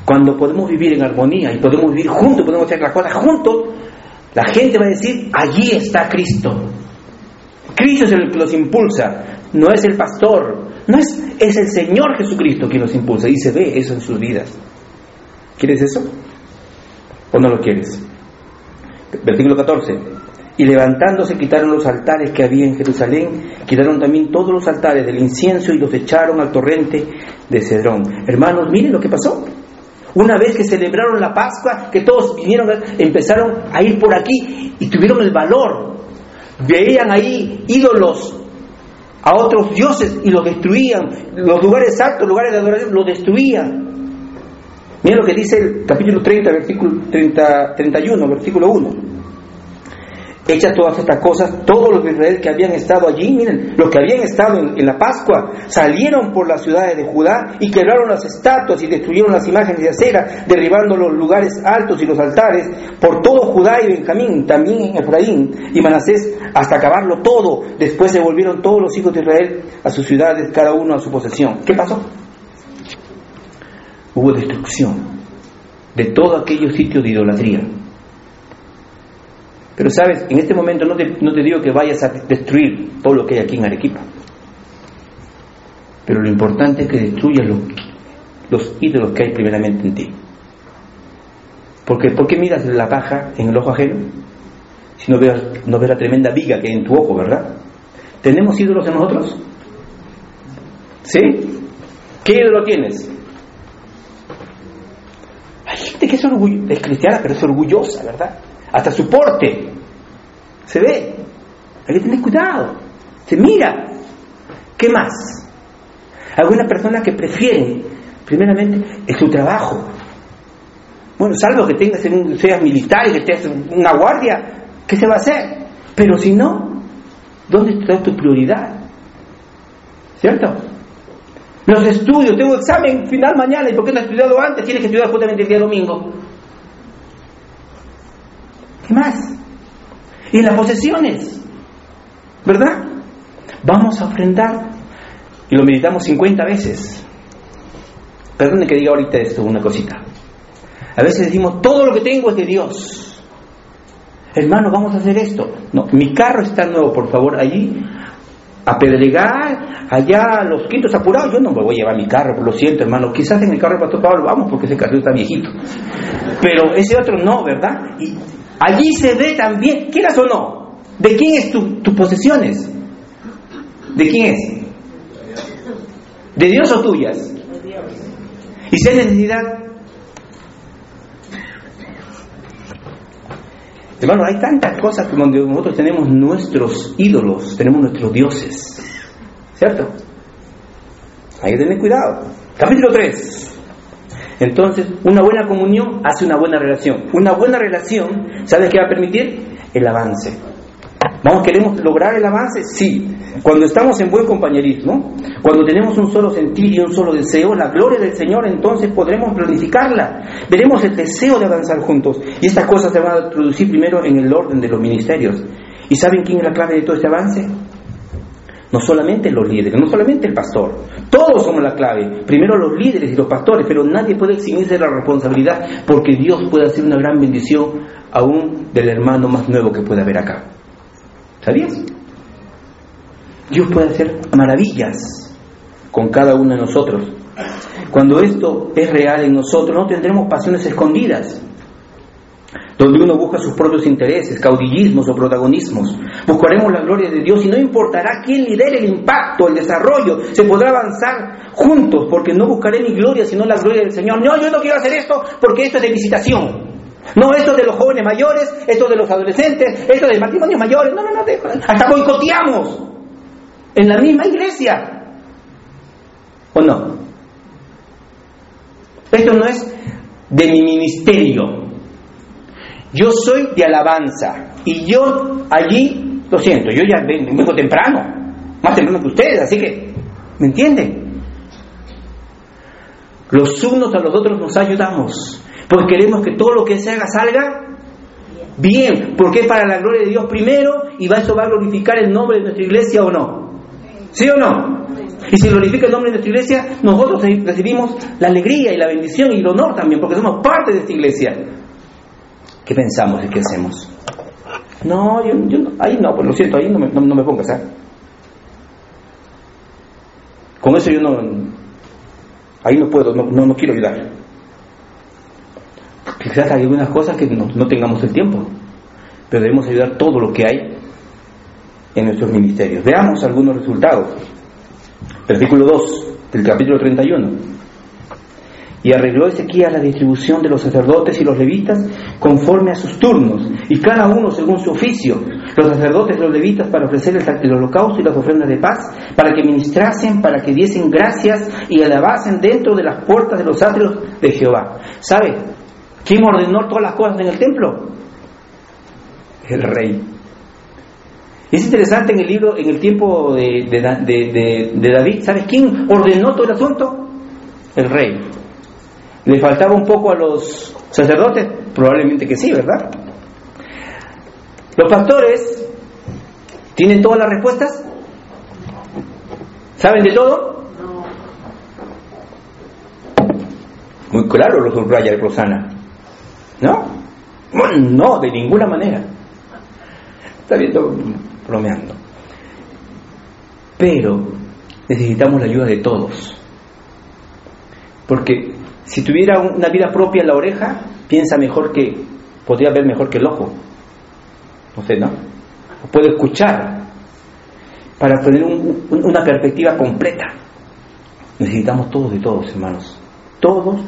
Cuando podemos vivir en armonía y podemos vivir juntos, podemos hacer las cosas juntos, la gente va a decir, allí está Cristo. Cristo es el que los impulsa no es el pastor, no es, es el Señor Jesucristo quien nos impulsa y se ve eso en sus vidas. ¿Quieres eso? ¿O no lo quieres? Versículo 14. Y levantándose quitaron los altares que había en Jerusalén, quitaron también todos los altares del incienso y los echaron al torrente de Cedrón. Hermanos, miren lo que pasó. Una vez que celebraron la Pascua, que todos vinieron, empezaron a ir por aquí y tuvieron el valor. Veían ahí ídolos a otros dioses y los destruían. Los lugares santos, lugares de adoración, los destruían. Mira lo que dice el capítulo 30, versículo 30, 31, versículo 1. Hechas todas estas cosas, todos los de Israel que habían estado allí, miren, los que habían estado en, la Pascua, salieron por las ciudades de Judá y quebraron las estatuas y destruyeron las imágenes de acera, derribando los lugares altos y los altares por todo Judá y Benjamín, también en Efraín y Manasés, hasta acabarlo todo. Después se volvieron todos los hijos de Israel a sus ciudades, cada uno a su posesión. ¿Qué pasó? Hubo destrucción de todos aquellos sitios de idolatría pero sabes, en este momento no te, no te digo que vayas a destruir todo lo que hay aquí en Arequipa. Pero lo importante es que destruyas los, los ídolos que hay primeramente en ti. Porque, ¿Por qué miras la paja en el ojo ajeno? Si no ves, no la tremenda viga que hay en tu ojo, ¿verdad? ¿Tenemos ídolos en nosotros? ¿Sí? ¿Qué ídolo tienes? Hay gente que es, es cristiana, pero es orgullosa, ¿verdad? Hasta su porte. Se ve. Hay que tener cuidado. Se mira. ¿Qué más? Algunas personas que prefieren, primeramente, es su trabajo. Bueno, salvo que tengas seas militar y que estés una guardia, ¿qué se va a hacer? Pero si no, ¿dónde está tu prioridad? ¿Cierto? Los estudios, tengo examen final mañana y ¿por qué no has estudiado antes? Tienes que estudiar justamente el día domingo. ¿Qué más? Y las posesiones, ¿verdad? Vamos a ofrendar y lo meditamos 50 veces. Perdone que diga ahorita esto, una cosita. A veces decimos, todo lo que tengo es de Dios. Hermano, vamos a hacer esto. No, mi carro está nuevo, por favor, allí, a pedregar, allá a los quintos apurados. Yo no me voy a llevar mi carro, lo siento, hermano. Quizás en el carro de Pastor Pablo vamos porque ese carro está viejito. Pero ese otro no, ¿verdad? Allí se ve también, quieras o no, de quién es tus tu posesiones. ¿De quién es? ¿De Dios o tuyas? Y si hay necesidad. Hermano, hay tantas cosas donde nosotros tenemos nuestros ídolos, tenemos nuestros dioses. ¿Cierto? Hay que tener cuidado. Capítulo 3. Entonces, una buena comunión hace una buena relación. Una buena relación, ¿sabes qué va a permitir? El avance. ¿Vamos, queremos lograr el avance? Sí. Cuando estamos en buen compañerismo, cuando tenemos un solo sentir y un solo deseo, la gloria del Señor, entonces podremos planificarla. Veremos el deseo de avanzar juntos. Y estas cosas se van a introducir primero en el orden de los ministerios. ¿Y saben quién es la clave de todo este avance? No solamente los líderes, no solamente el pastor. Todos somos la clave. Primero los líderes y los pastores, pero nadie puede eximirse de la responsabilidad porque Dios puede hacer una gran bendición aún del hermano más nuevo que pueda haber acá. ¿Sabías? Dios puede hacer maravillas con cada uno de nosotros. Cuando esto es real en nosotros, no tendremos pasiones escondidas donde uno busca sus propios intereses, caudillismos o protagonismos. Buscaremos la gloria de Dios y no importará quién lidere el impacto, el desarrollo, se podrá avanzar juntos, porque no buscaré mi gloria, sino la gloria del Señor. No, yo no quiero hacer esto porque esto es de visitación. No, esto de los jóvenes mayores, esto de los adolescentes, esto de matrimonios mayores. No, no, no, hasta boicoteamos en la misma iglesia. ¿O no? Esto no es de mi ministerio, yo soy de alabanza y yo allí, lo siento, yo ya vengo temprano, más temprano que ustedes, así que, ¿me entienden? Los unos a los otros nos ayudamos, porque queremos que todo lo que se haga salga bien, porque es para la gloria de Dios primero y eso va a glorificar el nombre de nuestra iglesia o no. ¿Sí o no? Y si glorifica el nombre de nuestra iglesia, nosotros recibimos la alegría y la bendición y el honor también, porque somos parte de esta iglesia. ¿Qué pensamos y qué hacemos? No, yo, yo ahí no, pues lo siento, ahí no me, no, me pongas, ¿eh? Con eso yo no, ahí no puedo, no, no, quiero ayudar. Quizás hay algunas cosas que no, no tengamos el tiempo, pero debemos ayudar todo lo que hay en nuestros ministerios. Veamos algunos resultados. Versículo 2 del capítulo 31. Y arregló Ezequiel la distribución de los sacerdotes y los levitas conforme a sus turnos, y cada uno según su oficio. Los sacerdotes y los levitas para ofrecer el, holocausto y las ofrendas de paz, para que ministrasen, para que diesen gracias y alabasen dentro de las puertas de los atrios de Jehová. ¿Sabe quién ordenó todas las cosas en el templo? El rey. Es interesante en el libro, en el tiempo de, de, David, ¿sabes quién ordenó todo el asunto? El rey. ¿Le faltaba un poco a los sacerdotes? Probablemente que sí, ¿verdad? Los pastores tienen todas las respuestas. ¿Saben de todo? Muy claro lo subraya el Rosana. ¿No? No, de ninguna manera. Está viendo bromeando. Pero necesitamos la ayuda de todos. Porque si tuviera una vida propia en la oreja, piensa mejor que, podría ver mejor que el ojo. No sé, ¿no? O puede escuchar para tener una perspectiva completa. Necesitamos todos de todos, hermanos. Todos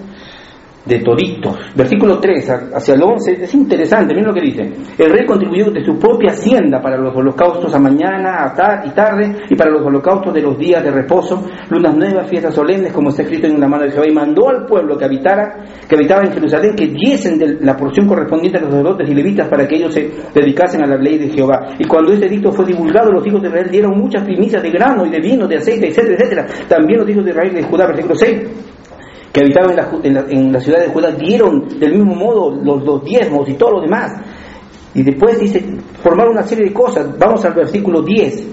de toditos. Versículo 3 hacia el 11 es interesante, miren lo que dice. El rey contribuyó de su propia hacienda para los holocaustos a mañana a y tarde y para los holocaustos de los días de reposo, lunas nuevas, fiestas solemnes, como está escrito en la mano de Jehová, y mandó al pueblo que habitara, que habitaba en Jerusalén, que diesen de la porción correspondiente a los sacerdotes y levitas para que ellos se dedicasen a la ley de Jehová. Y cuando este dicto fue divulgado, los hijos de Israel dieron muchas primicias de grano y de vino, de aceite, etcétera, etcétera. También los hijos de Israel de Judá, versículo 6 que habitaban en la, ciudad de Judá dieron del mismo modo los, los diezmos y todo lo demás. Y después dice, formaron una serie de cosas. Vamos al versículo 10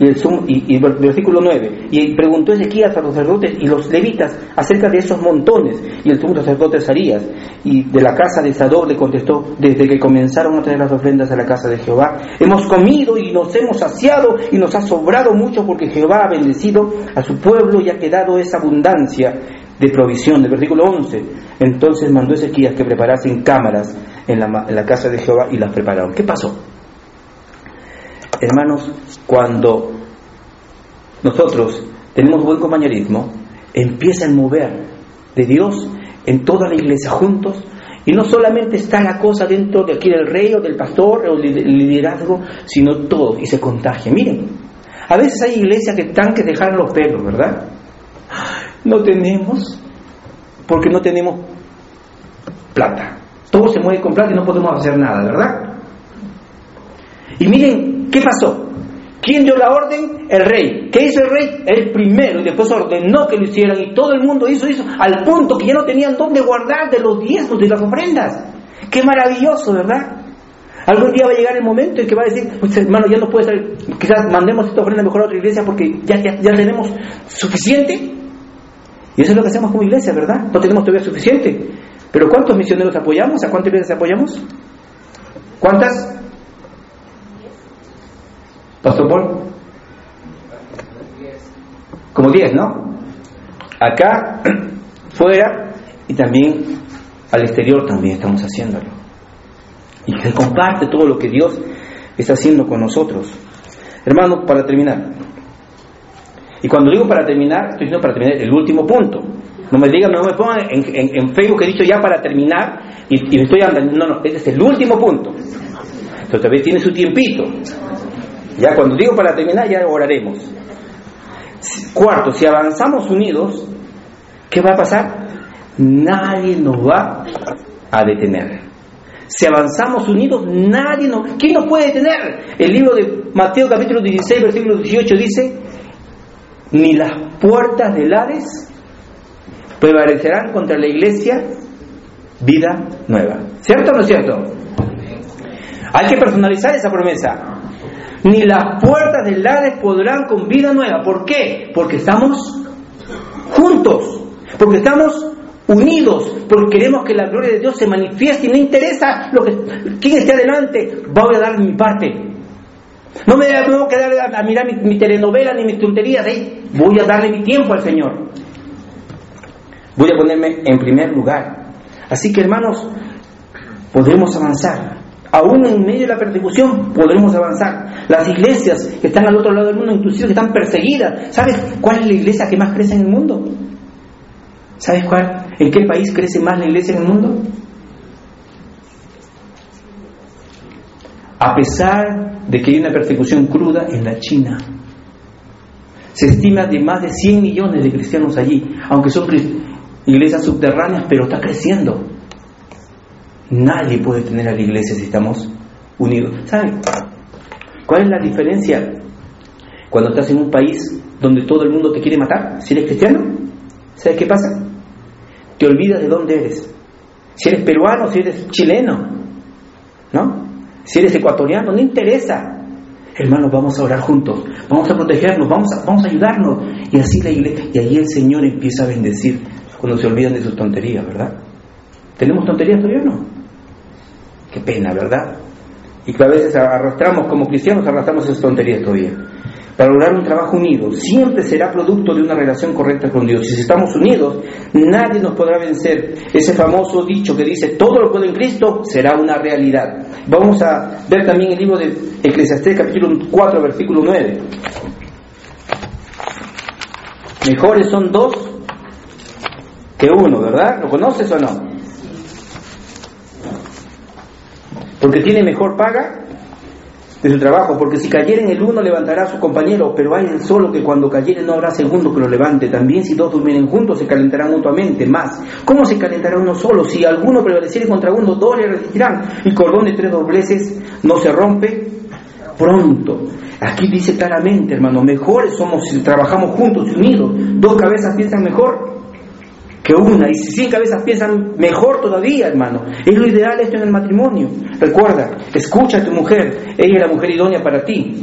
y el, y, y versículo 9. Y preguntó Ezequías a los sacerdotes y los levitas acerca de esos montones. Y el sumo sacerdote Sarías y de la casa de Sadoc le contestó, desde que comenzaron a traer las ofrendas a la casa de Jehová, hemos comido y nos hemos saciado y nos ha sobrado mucho porque Jehová ha bendecido a su pueblo y ha quedado esa abundancia de provisión, del versículo 11. Entonces mandó Ezequías que preparasen cámaras en la, casa de Jehová y las prepararon. ¿Qué pasó? Hermanos, cuando nosotros tenemos buen compañerismo, empieza a mover de Dios en toda la iglesia juntos y no solamente está la cosa dentro de aquí del rey o del pastor o del liderazgo, sino todo y se contagia. Miren, a veces hay iglesias que están que dejar los pelos, ¿verdad? No tenemos, porque no tenemos plata. Todo se mueve con plata y no podemos hacer nada, ¿verdad? Y miren, ¿qué pasó? ¿Quién dio la orden? El rey. ¿Qué hizo el rey? El primero, y después ordenó que lo hicieran, y todo el mundo hizo eso, al punto que ya no tenían dónde guardar de los diezmos, de las ofrendas. Qué maravilloso, ¿verdad? Algún día va a llegar el momento en que va a decir, pues, hermano, ya no puede ser, quizás mandemos esta ofrenda mejor a otra iglesia porque ya, ya, ya tenemos suficiente. Y eso es lo que hacemos como iglesia, ¿verdad? No tenemos todavía suficiente. Pero ¿cuántos misioneros apoyamos? ¿A cuántas iglesias apoyamos? ¿Cuántas? Pastor Paul. Como 10, ¿no? Acá, [clears throat] fuera y también al exterior también estamos haciéndolo. Y que comparte todo lo que Dios está haciendo con nosotros. Hermanos, para terminar, y cuando digo para terminar, estoy diciendo para terminar el último punto. No me digan, no me pongan en, Facebook, he dicho ya para terminar y, me estoy andando. No, no, este es el último punto. Entonces todavía tiene su tiempito. Ya cuando digo para terminar, ya oraremos. Cuarto, si avanzamos unidos, ¿qué va a pasar? Nadie nos va a detener. Si avanzamos unidos, nadie nos... ¿Quién nos puede detener? El libro de Mateo capítulo 16, versículo 18 dice, ni las puertas del Hades prevalecerán contra la iglesia vida nueva. ¿Cierto o no es cierto? Hay que personalizar esa promesa. Ni las puertas del Hades podrán con vida nueva. ¿Por qué? Porque estamos juntos. Porque estamos unidos. Porque queremos que la gloria de Dios se manifieste y no interesa lo que, quién esté adelante. Voy a dar mi parte. No me tengo que dar a, mirar mi, telenovela ni mis tonterías. ¿eh? Voy a darle mi tiempo al Señor. Voy a ponerme en primer lugar. Así que hermanos, podremos avanzar. Aún en medio de la persecución podremos avanzar. Las iglesias que están al otro lado del mundo, inclusive que están perseguidas. ¿Sabes cuál es la iglesia que más crece en el mundo? ¿Sabes cuál? ¿En qué país crece más la iglesia en el mundo? A pesar de que hay una persecución cruda en la China. Se estima de más de 100 millones de cristianos allí, aunque son iglesias subterráneas, pero está creciendo. Nadie puede tener a la iglesia si estamos unidos. ¿Saben? ¿Cuál es la diferencia cuando estás en un país donde todo el mundo te quiere matar? Si eres cristiano, ¿sabes qué pasa? Te olvidas de dónde eres. Si eres peruano, si eres chileno, ¿no? Si eres ecuatoriano, no interesa. Hermanos, vamos a orar juntos, vamos a protegernos, vamos a, vamos a ayudarnos. Y así la iglesia, y ahí el Señor empieza a bendecir cuando se olvidan de sus tonterías, ¿verdad? ¿Tenemos tonterías todavía o no? Qué pena, ¿verdad? Y que a veces arrastramos como cristianos, arrastramos esas tonterías todavía. Para lograr un trabajo unido, siempre será producto de una relación correcta con Dios. Si estamos unidos, nadie nos podrá vencer. Ese famoso dicho que dice, todo lo puede en Cristo, será una realidad. Vamos a ver también el libro de Eclesiastés, capítulo 4, versículo 9. Mejores son dos que uno, ¿verdad? ¿Lo conoces o no? Porque tiene mejor paga de su trabajo, porque si cayera en el uno levantará a su compañero, pero hay el solo que cuando cayere no habrá segundo que lo levante. También si dos durmieren juntos se calentarán mutuamente. Más, ¿cómo se calentará uno solo? Si alguno prevaleciere contra uno, dos le resistirán. Y cordón de tres dobleces no se rompe pronto. Aquí dice claramente, hermano, mejores somos si trabajamos juntos y unidos. Dos cabezas piensan mejor que una. Y si cien cabezas piensan mejor todavía, hermano. Es lo ideal esto en el matrimonio. Recuerda, escucha a tu mujer. Ella es la mujer idónea para ti.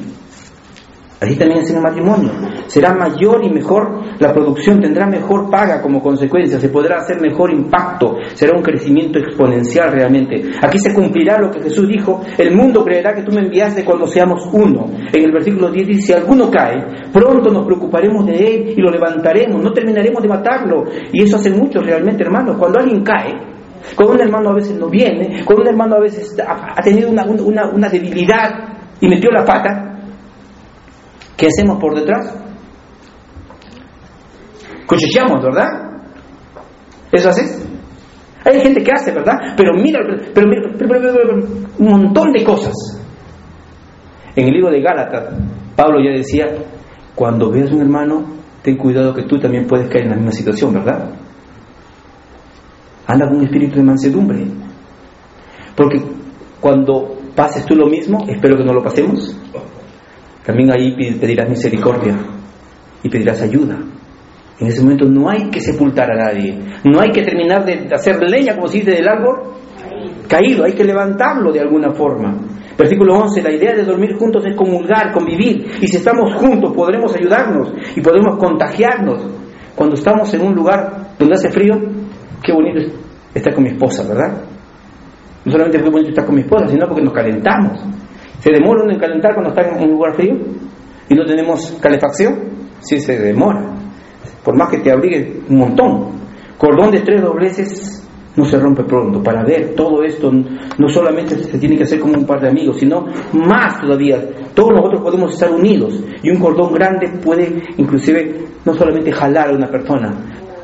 Así también es en el matrimonio. Será mayor y mejor la producción, tendrá mejor paga como consecuencia, se podrá hacer mejor impacto, será un crecimiento exponencial realmente. Aquí se cumplirá lo que Jesús dijo, el mundo creerá que tú me enviaste cuando seamos uno. En el versículo 10 dice, si alguno cae, pronto nos preocuparemos de él y lo levantaremos, no terminaremos de matarlo. Y eso hace mucho realmente, hermanos. Cuando alguien cae, cuando un hermano a veces no viene, cuando un hermano a veces ha tenido una, una, una debilidad y metió la pata, ¿Qué hacemos por detrás? Cuchicheamos, ¿verdad? ¿Eso así? Hay gente que hace, ¿verdad? Pero mira, pero, un montón de cosas. En el libro de Gálatas, Pablo ya decía, cuando veas un hermano, ten cuidado que tú también puedes caer en la misma situación, ¿verdad? Anda con un espíritu de mansedumbre. Porque cuando pases tú lo mismo, espero que no lo pasemos, también ahí pedirás misericordia y pedirás ayuda. En ese momento no hay que sepultar a nadie, no hay que terminar de hacer leña, como se dice, del árbol caído, hay que levantarlo de alguna forma. Versículo 11, la idea de dormir juntos es comulgar, convivir, y si estamos juntos podremos ayudarnos y podemos contagiarnos. Cuando estamos en un lugar donde hace frío, qué bonito estar con mi esposa, ¿verdad? No solamente bonito estar con mi esposa, sino porque nos calentamos. ¿Se demora uno en calentar cuando está en un lugar frío? ¿Y no tenemos calefacción? Sí, se demora. Por más que te abrigue un montón. Cordón de tres dobleces no se rompe pronto. Para ver todo esto, no solamente se tiene que hacer como un par de amigos, sino más todavía. Todos nosotros podemos estar unidos. Y un cordón grande puede inclusive no solamente jalar a una persona.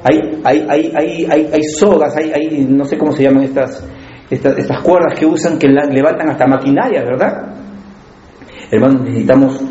Hay, hay, hay, hay, hay, sogas, hay, hay, no sé cómo se llaman estas, estas, cuerdas que usan que levantan hasta maquinaria, ¿verdad? Hermanos, necesitamos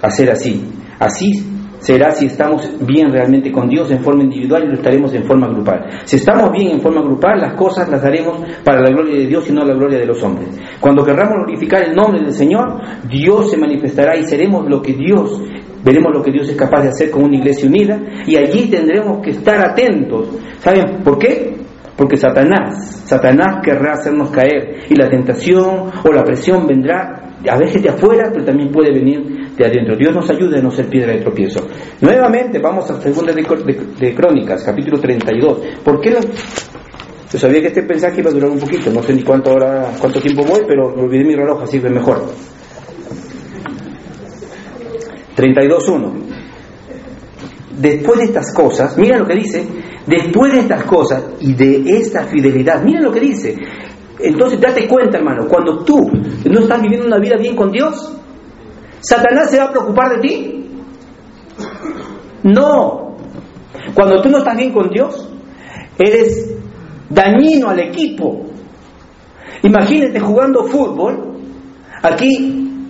hacer así. Así será si estamos bien realmente con Dios en forma individual y lo estaremos en forma grupal. Si estamos bien en forma grupal, las cosas las haremos para la gloria de Dios y no la gloria de los hombres. Cuando querramos glorificar el nombre del Señor, Dios se manifestará y seremos lo que Dios, veremos lo que Dios es capaz de hacer con una iglesia unida y allí tendremos que estar atentos. ¿Saben por qué? Porque Satanás, Satanás querrá hacernos caer y la tentación o la presión vendrá a veces de afuera, pero también puede venir de adentro. Dios nos ayude a no ser piedra de tropiezo. Nuevamente vamos a segunda de, Crónicas, capítulo 32. ¿Por qué Yo sabía que este mensaje iba a durar un poquito, no sé ni cuánto hora, cuánto tiempo voy, pero olvidé mi reloj, así que mejor. 32.1. Después de estas cosas, mira lo que dice, después de estas cosas y de esta fidelidad, mira lo que dice, entonces date cuenta, hermano, cuando tú no estás viviendo una vida bien con Dios, ¿Satanás se va a preocupar de ti? No. Cuando tú no estás bien con Dios, eres dañino al equipo. Imagínate jugando fútbol. Aquí,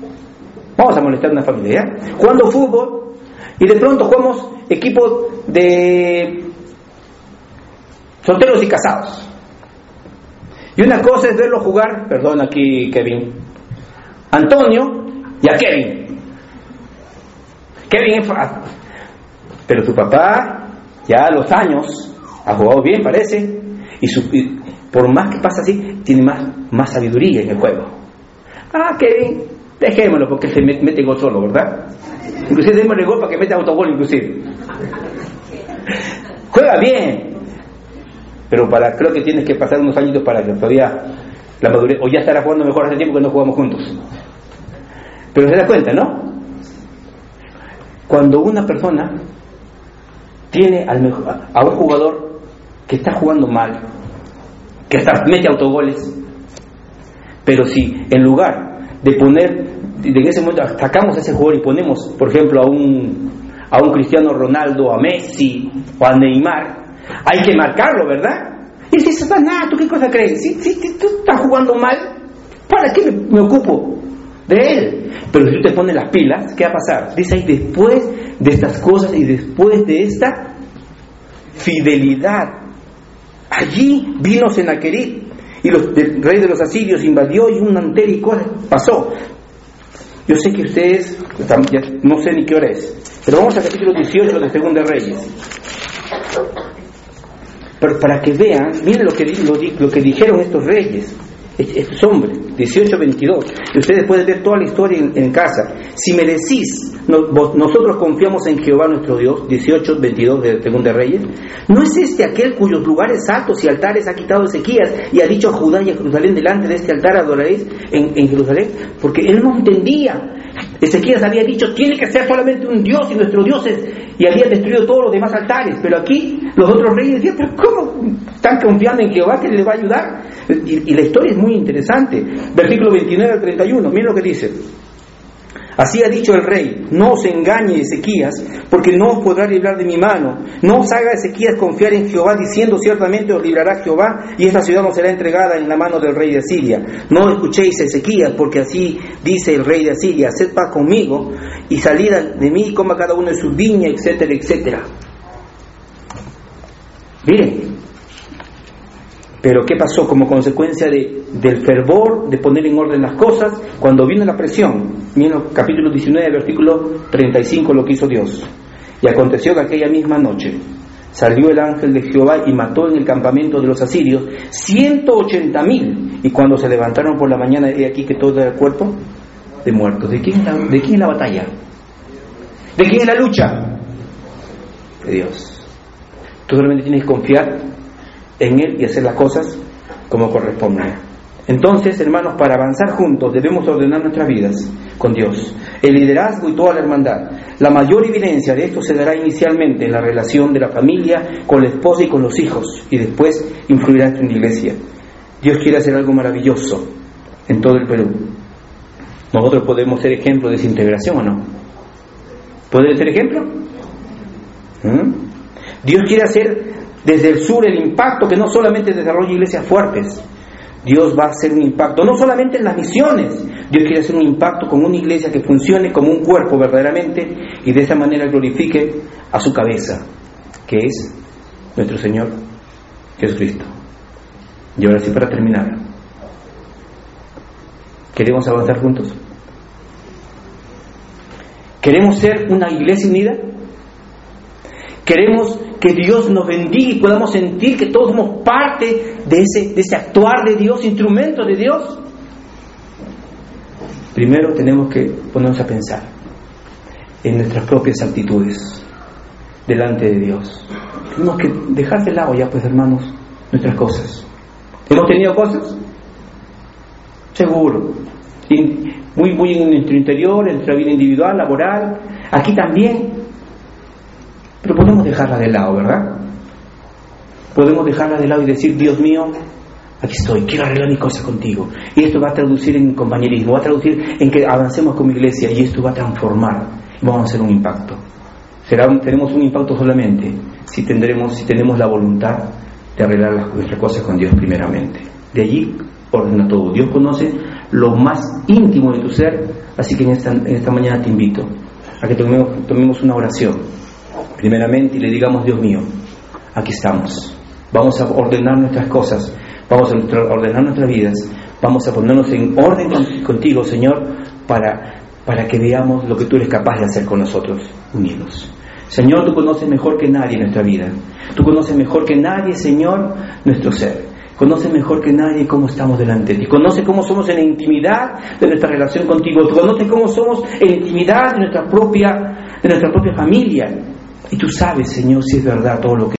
vamos a molestar a una familia, Jugando fútbol y de pronto jugamos equipo de solteros y casados. Y una cosa es verlo jugar, perdón aquí Kevin, Antonio, y a Kevin. Kevin es Pero tu papá, ya a los años, ha jugado bien, parece, y, por más que pasa así, tiene más, más sabiduría en el juego. Ah, Kevin, dejémoslo porque se mete gol solo, ¿verdad? Inclusive démosle gol para que meta autogol, inclusive. Juega bien, pero para creo que tienes que pasar unos añitos para que todavía la madurez, o ya estará jugando mejor hace tiempo que no jugamos juntos. Pero se da cuenta, ¿no? Cuando una persona tiene al a un jugador que está jugando mal, que hasta mete autogoles, pero si en lugar de poner, en ese momento sacamos a ese jugador y ponemos, por ejemplo, a un, a un Cristiano Ronaldo, a Messi o a Neymar, hay que marcarlo, ¿verdad? Y dice, nada, ¿tú qué cosa crees? Si, si, tú estás jugando mal, ¿para qué me, ocupo de él? Pero si tú te pones las pilas, ¿qué va a pasar? Dice después de estas cosas y después de esta fidelidad, allí vino Senaquerit y el rey de los asirios invadió y un antero pasó. Yo sé que ustedes, no sé ni qué hora es, pero vamos al capítulo 18 de Segunda Reyes. Pero para que vean, miren lo que, lo, que dijeron estos reyes, estos hombres, 18-22. Y ustedes pueden ver toda la historia en, casa. Si me decís, nosotros confiamos en Jehová nuestro Dios, 18-22 de Segunda Reyes, ¿no es este aquel cuyos lugares altos y altares ha quitado Ezequías y ha dicho a Judá y a Jerusalén, delante de este altar adoraréis en, en Jerusalén? Porque él no entendía. Ezequías había dicho, tiene que ser solamente un Dios y nuestro Dios es y había destruido todos los demás altares. Pero aquí los otros reyes decían, pero ¿cómo están confiando en Jehová que les va a ayudar? Y, y la historia es muy interesante. Versículo 29 al 31, miren lo que dice. Así ha dicho el rey, no os engañe Ezequías, porque no os podrá librar de mi mano. No os haga Ezequías confiar en Jehová, diciendo ciertamente os librará Jehová, y esta ciudad no será entregada en la mano del rey de Asiria. No escuchéis a Ezequías, porque así dice el rey de Asiria, sed paz conmigo, y salid de mí, coma cada uno de sus viñas, etcétera, etcétera. Miren, pero ¿qué pasó como consecuencia de, del fervor, de poner en orden las cosas? Cuando vino la presión, miren capítulo 19, versículo 35, lo que hizo Dios. Y aconteció que aquella misma noche salió el ángel de Jehová y mató en el campamento de los asirios 180 mil. Y cuando se levantaron por la mañana, he aquí que todo el cuerpo de muertos. ¿De quién, ¿De quién es la batalla? ¿De quién es la lucha? De Dios. Tú solamente tienes que confiar en Él y hacer las cosas como corresponde. Entonces, hermanos, para avanzar juntos debemos ordenar nuestras vidas con Dios. El liderazgo y toda la hermandad. La mayor evidencia de esto se dará inicialmente en la relación de la familia con la esposa y con los hijos, y después influirá esto en la iglesia. Dios quiere hacer algo maravilloso en todo el Perú. Nosotros podemos ser ejemplo de esa integración o no. ¿Puede ser ejemplo? ¿Mm? Dios quiere hacer desde el sur el impacto que no solamente desarrolla iglesias fuertes, Dios va a hacer un impacto, no solamente en las misiones, Dios quiere hacer un impacto con una iglesia que funcione como un cuerpo verdaderamente y de esa manera glorifique a su cabeza, que es nuestro Señor Jesucristo. Y ahora sí para terminar, ¿queremos avanzar juntos? ¿Queremos ser una iglesia unida? Queremos que Dios nos bendiga y podamos sentir que todos somos parte de ese, de ese actuar de Dios, instrumento de Dios. Primero tenemos que ponernos a pensar en nuestras propias actitudes delante de Dios. Tenemos que dejar de lado ya, pues hermanos, nuestras cosas. ¿Hemos tenido cosas? Seguro. muy, muy en nuestro interior, en nuestra vida individual, laboral. Aquí también pero podemos dejarla de lado, ¿verdad? Podemos dejarla de lado y decir, Dios mío, aquí estoy, quiero arreglar mi cosa contigo. Y esto va a traducir en compañerismo, va a traducir en que avancemos como iglesia y esto va a transformar vamos a hacer un impacto. Será, tenemos un impacto solamente si, tendremos, si tenemos la voluntad de arreglar las, nuestras cosas con Dios primeramente. De allí ordena todo. Dios conoce lo más íntimo de tu ser, así que en esta, en esta mañana te invito a que tomemos, tomemos una oración primeramente y le digamos, Dios mío, aquí estamos. Vamos a ordenar nuestras cosas, vamos a ordenar nuestras vidas, vamos a ponernos en orden contigo, Señor, para para que veamos lo que tú eres capaz de hacer con nosotros unidos. Señor, tú conoces mejor que nadie nuestra vida. Tú conoces mejor que nadie, Señor, nuestro ser. Conoces mejor que nadie cómo estamos delante de ti. Conoces cómo somos en la intimidad de nuestra relación contigo. Tú conoces cómo somos en la intimidad de nuestra propia, de nuestra propia familia. Y tú sabes, Señor, si es verdad todo lo que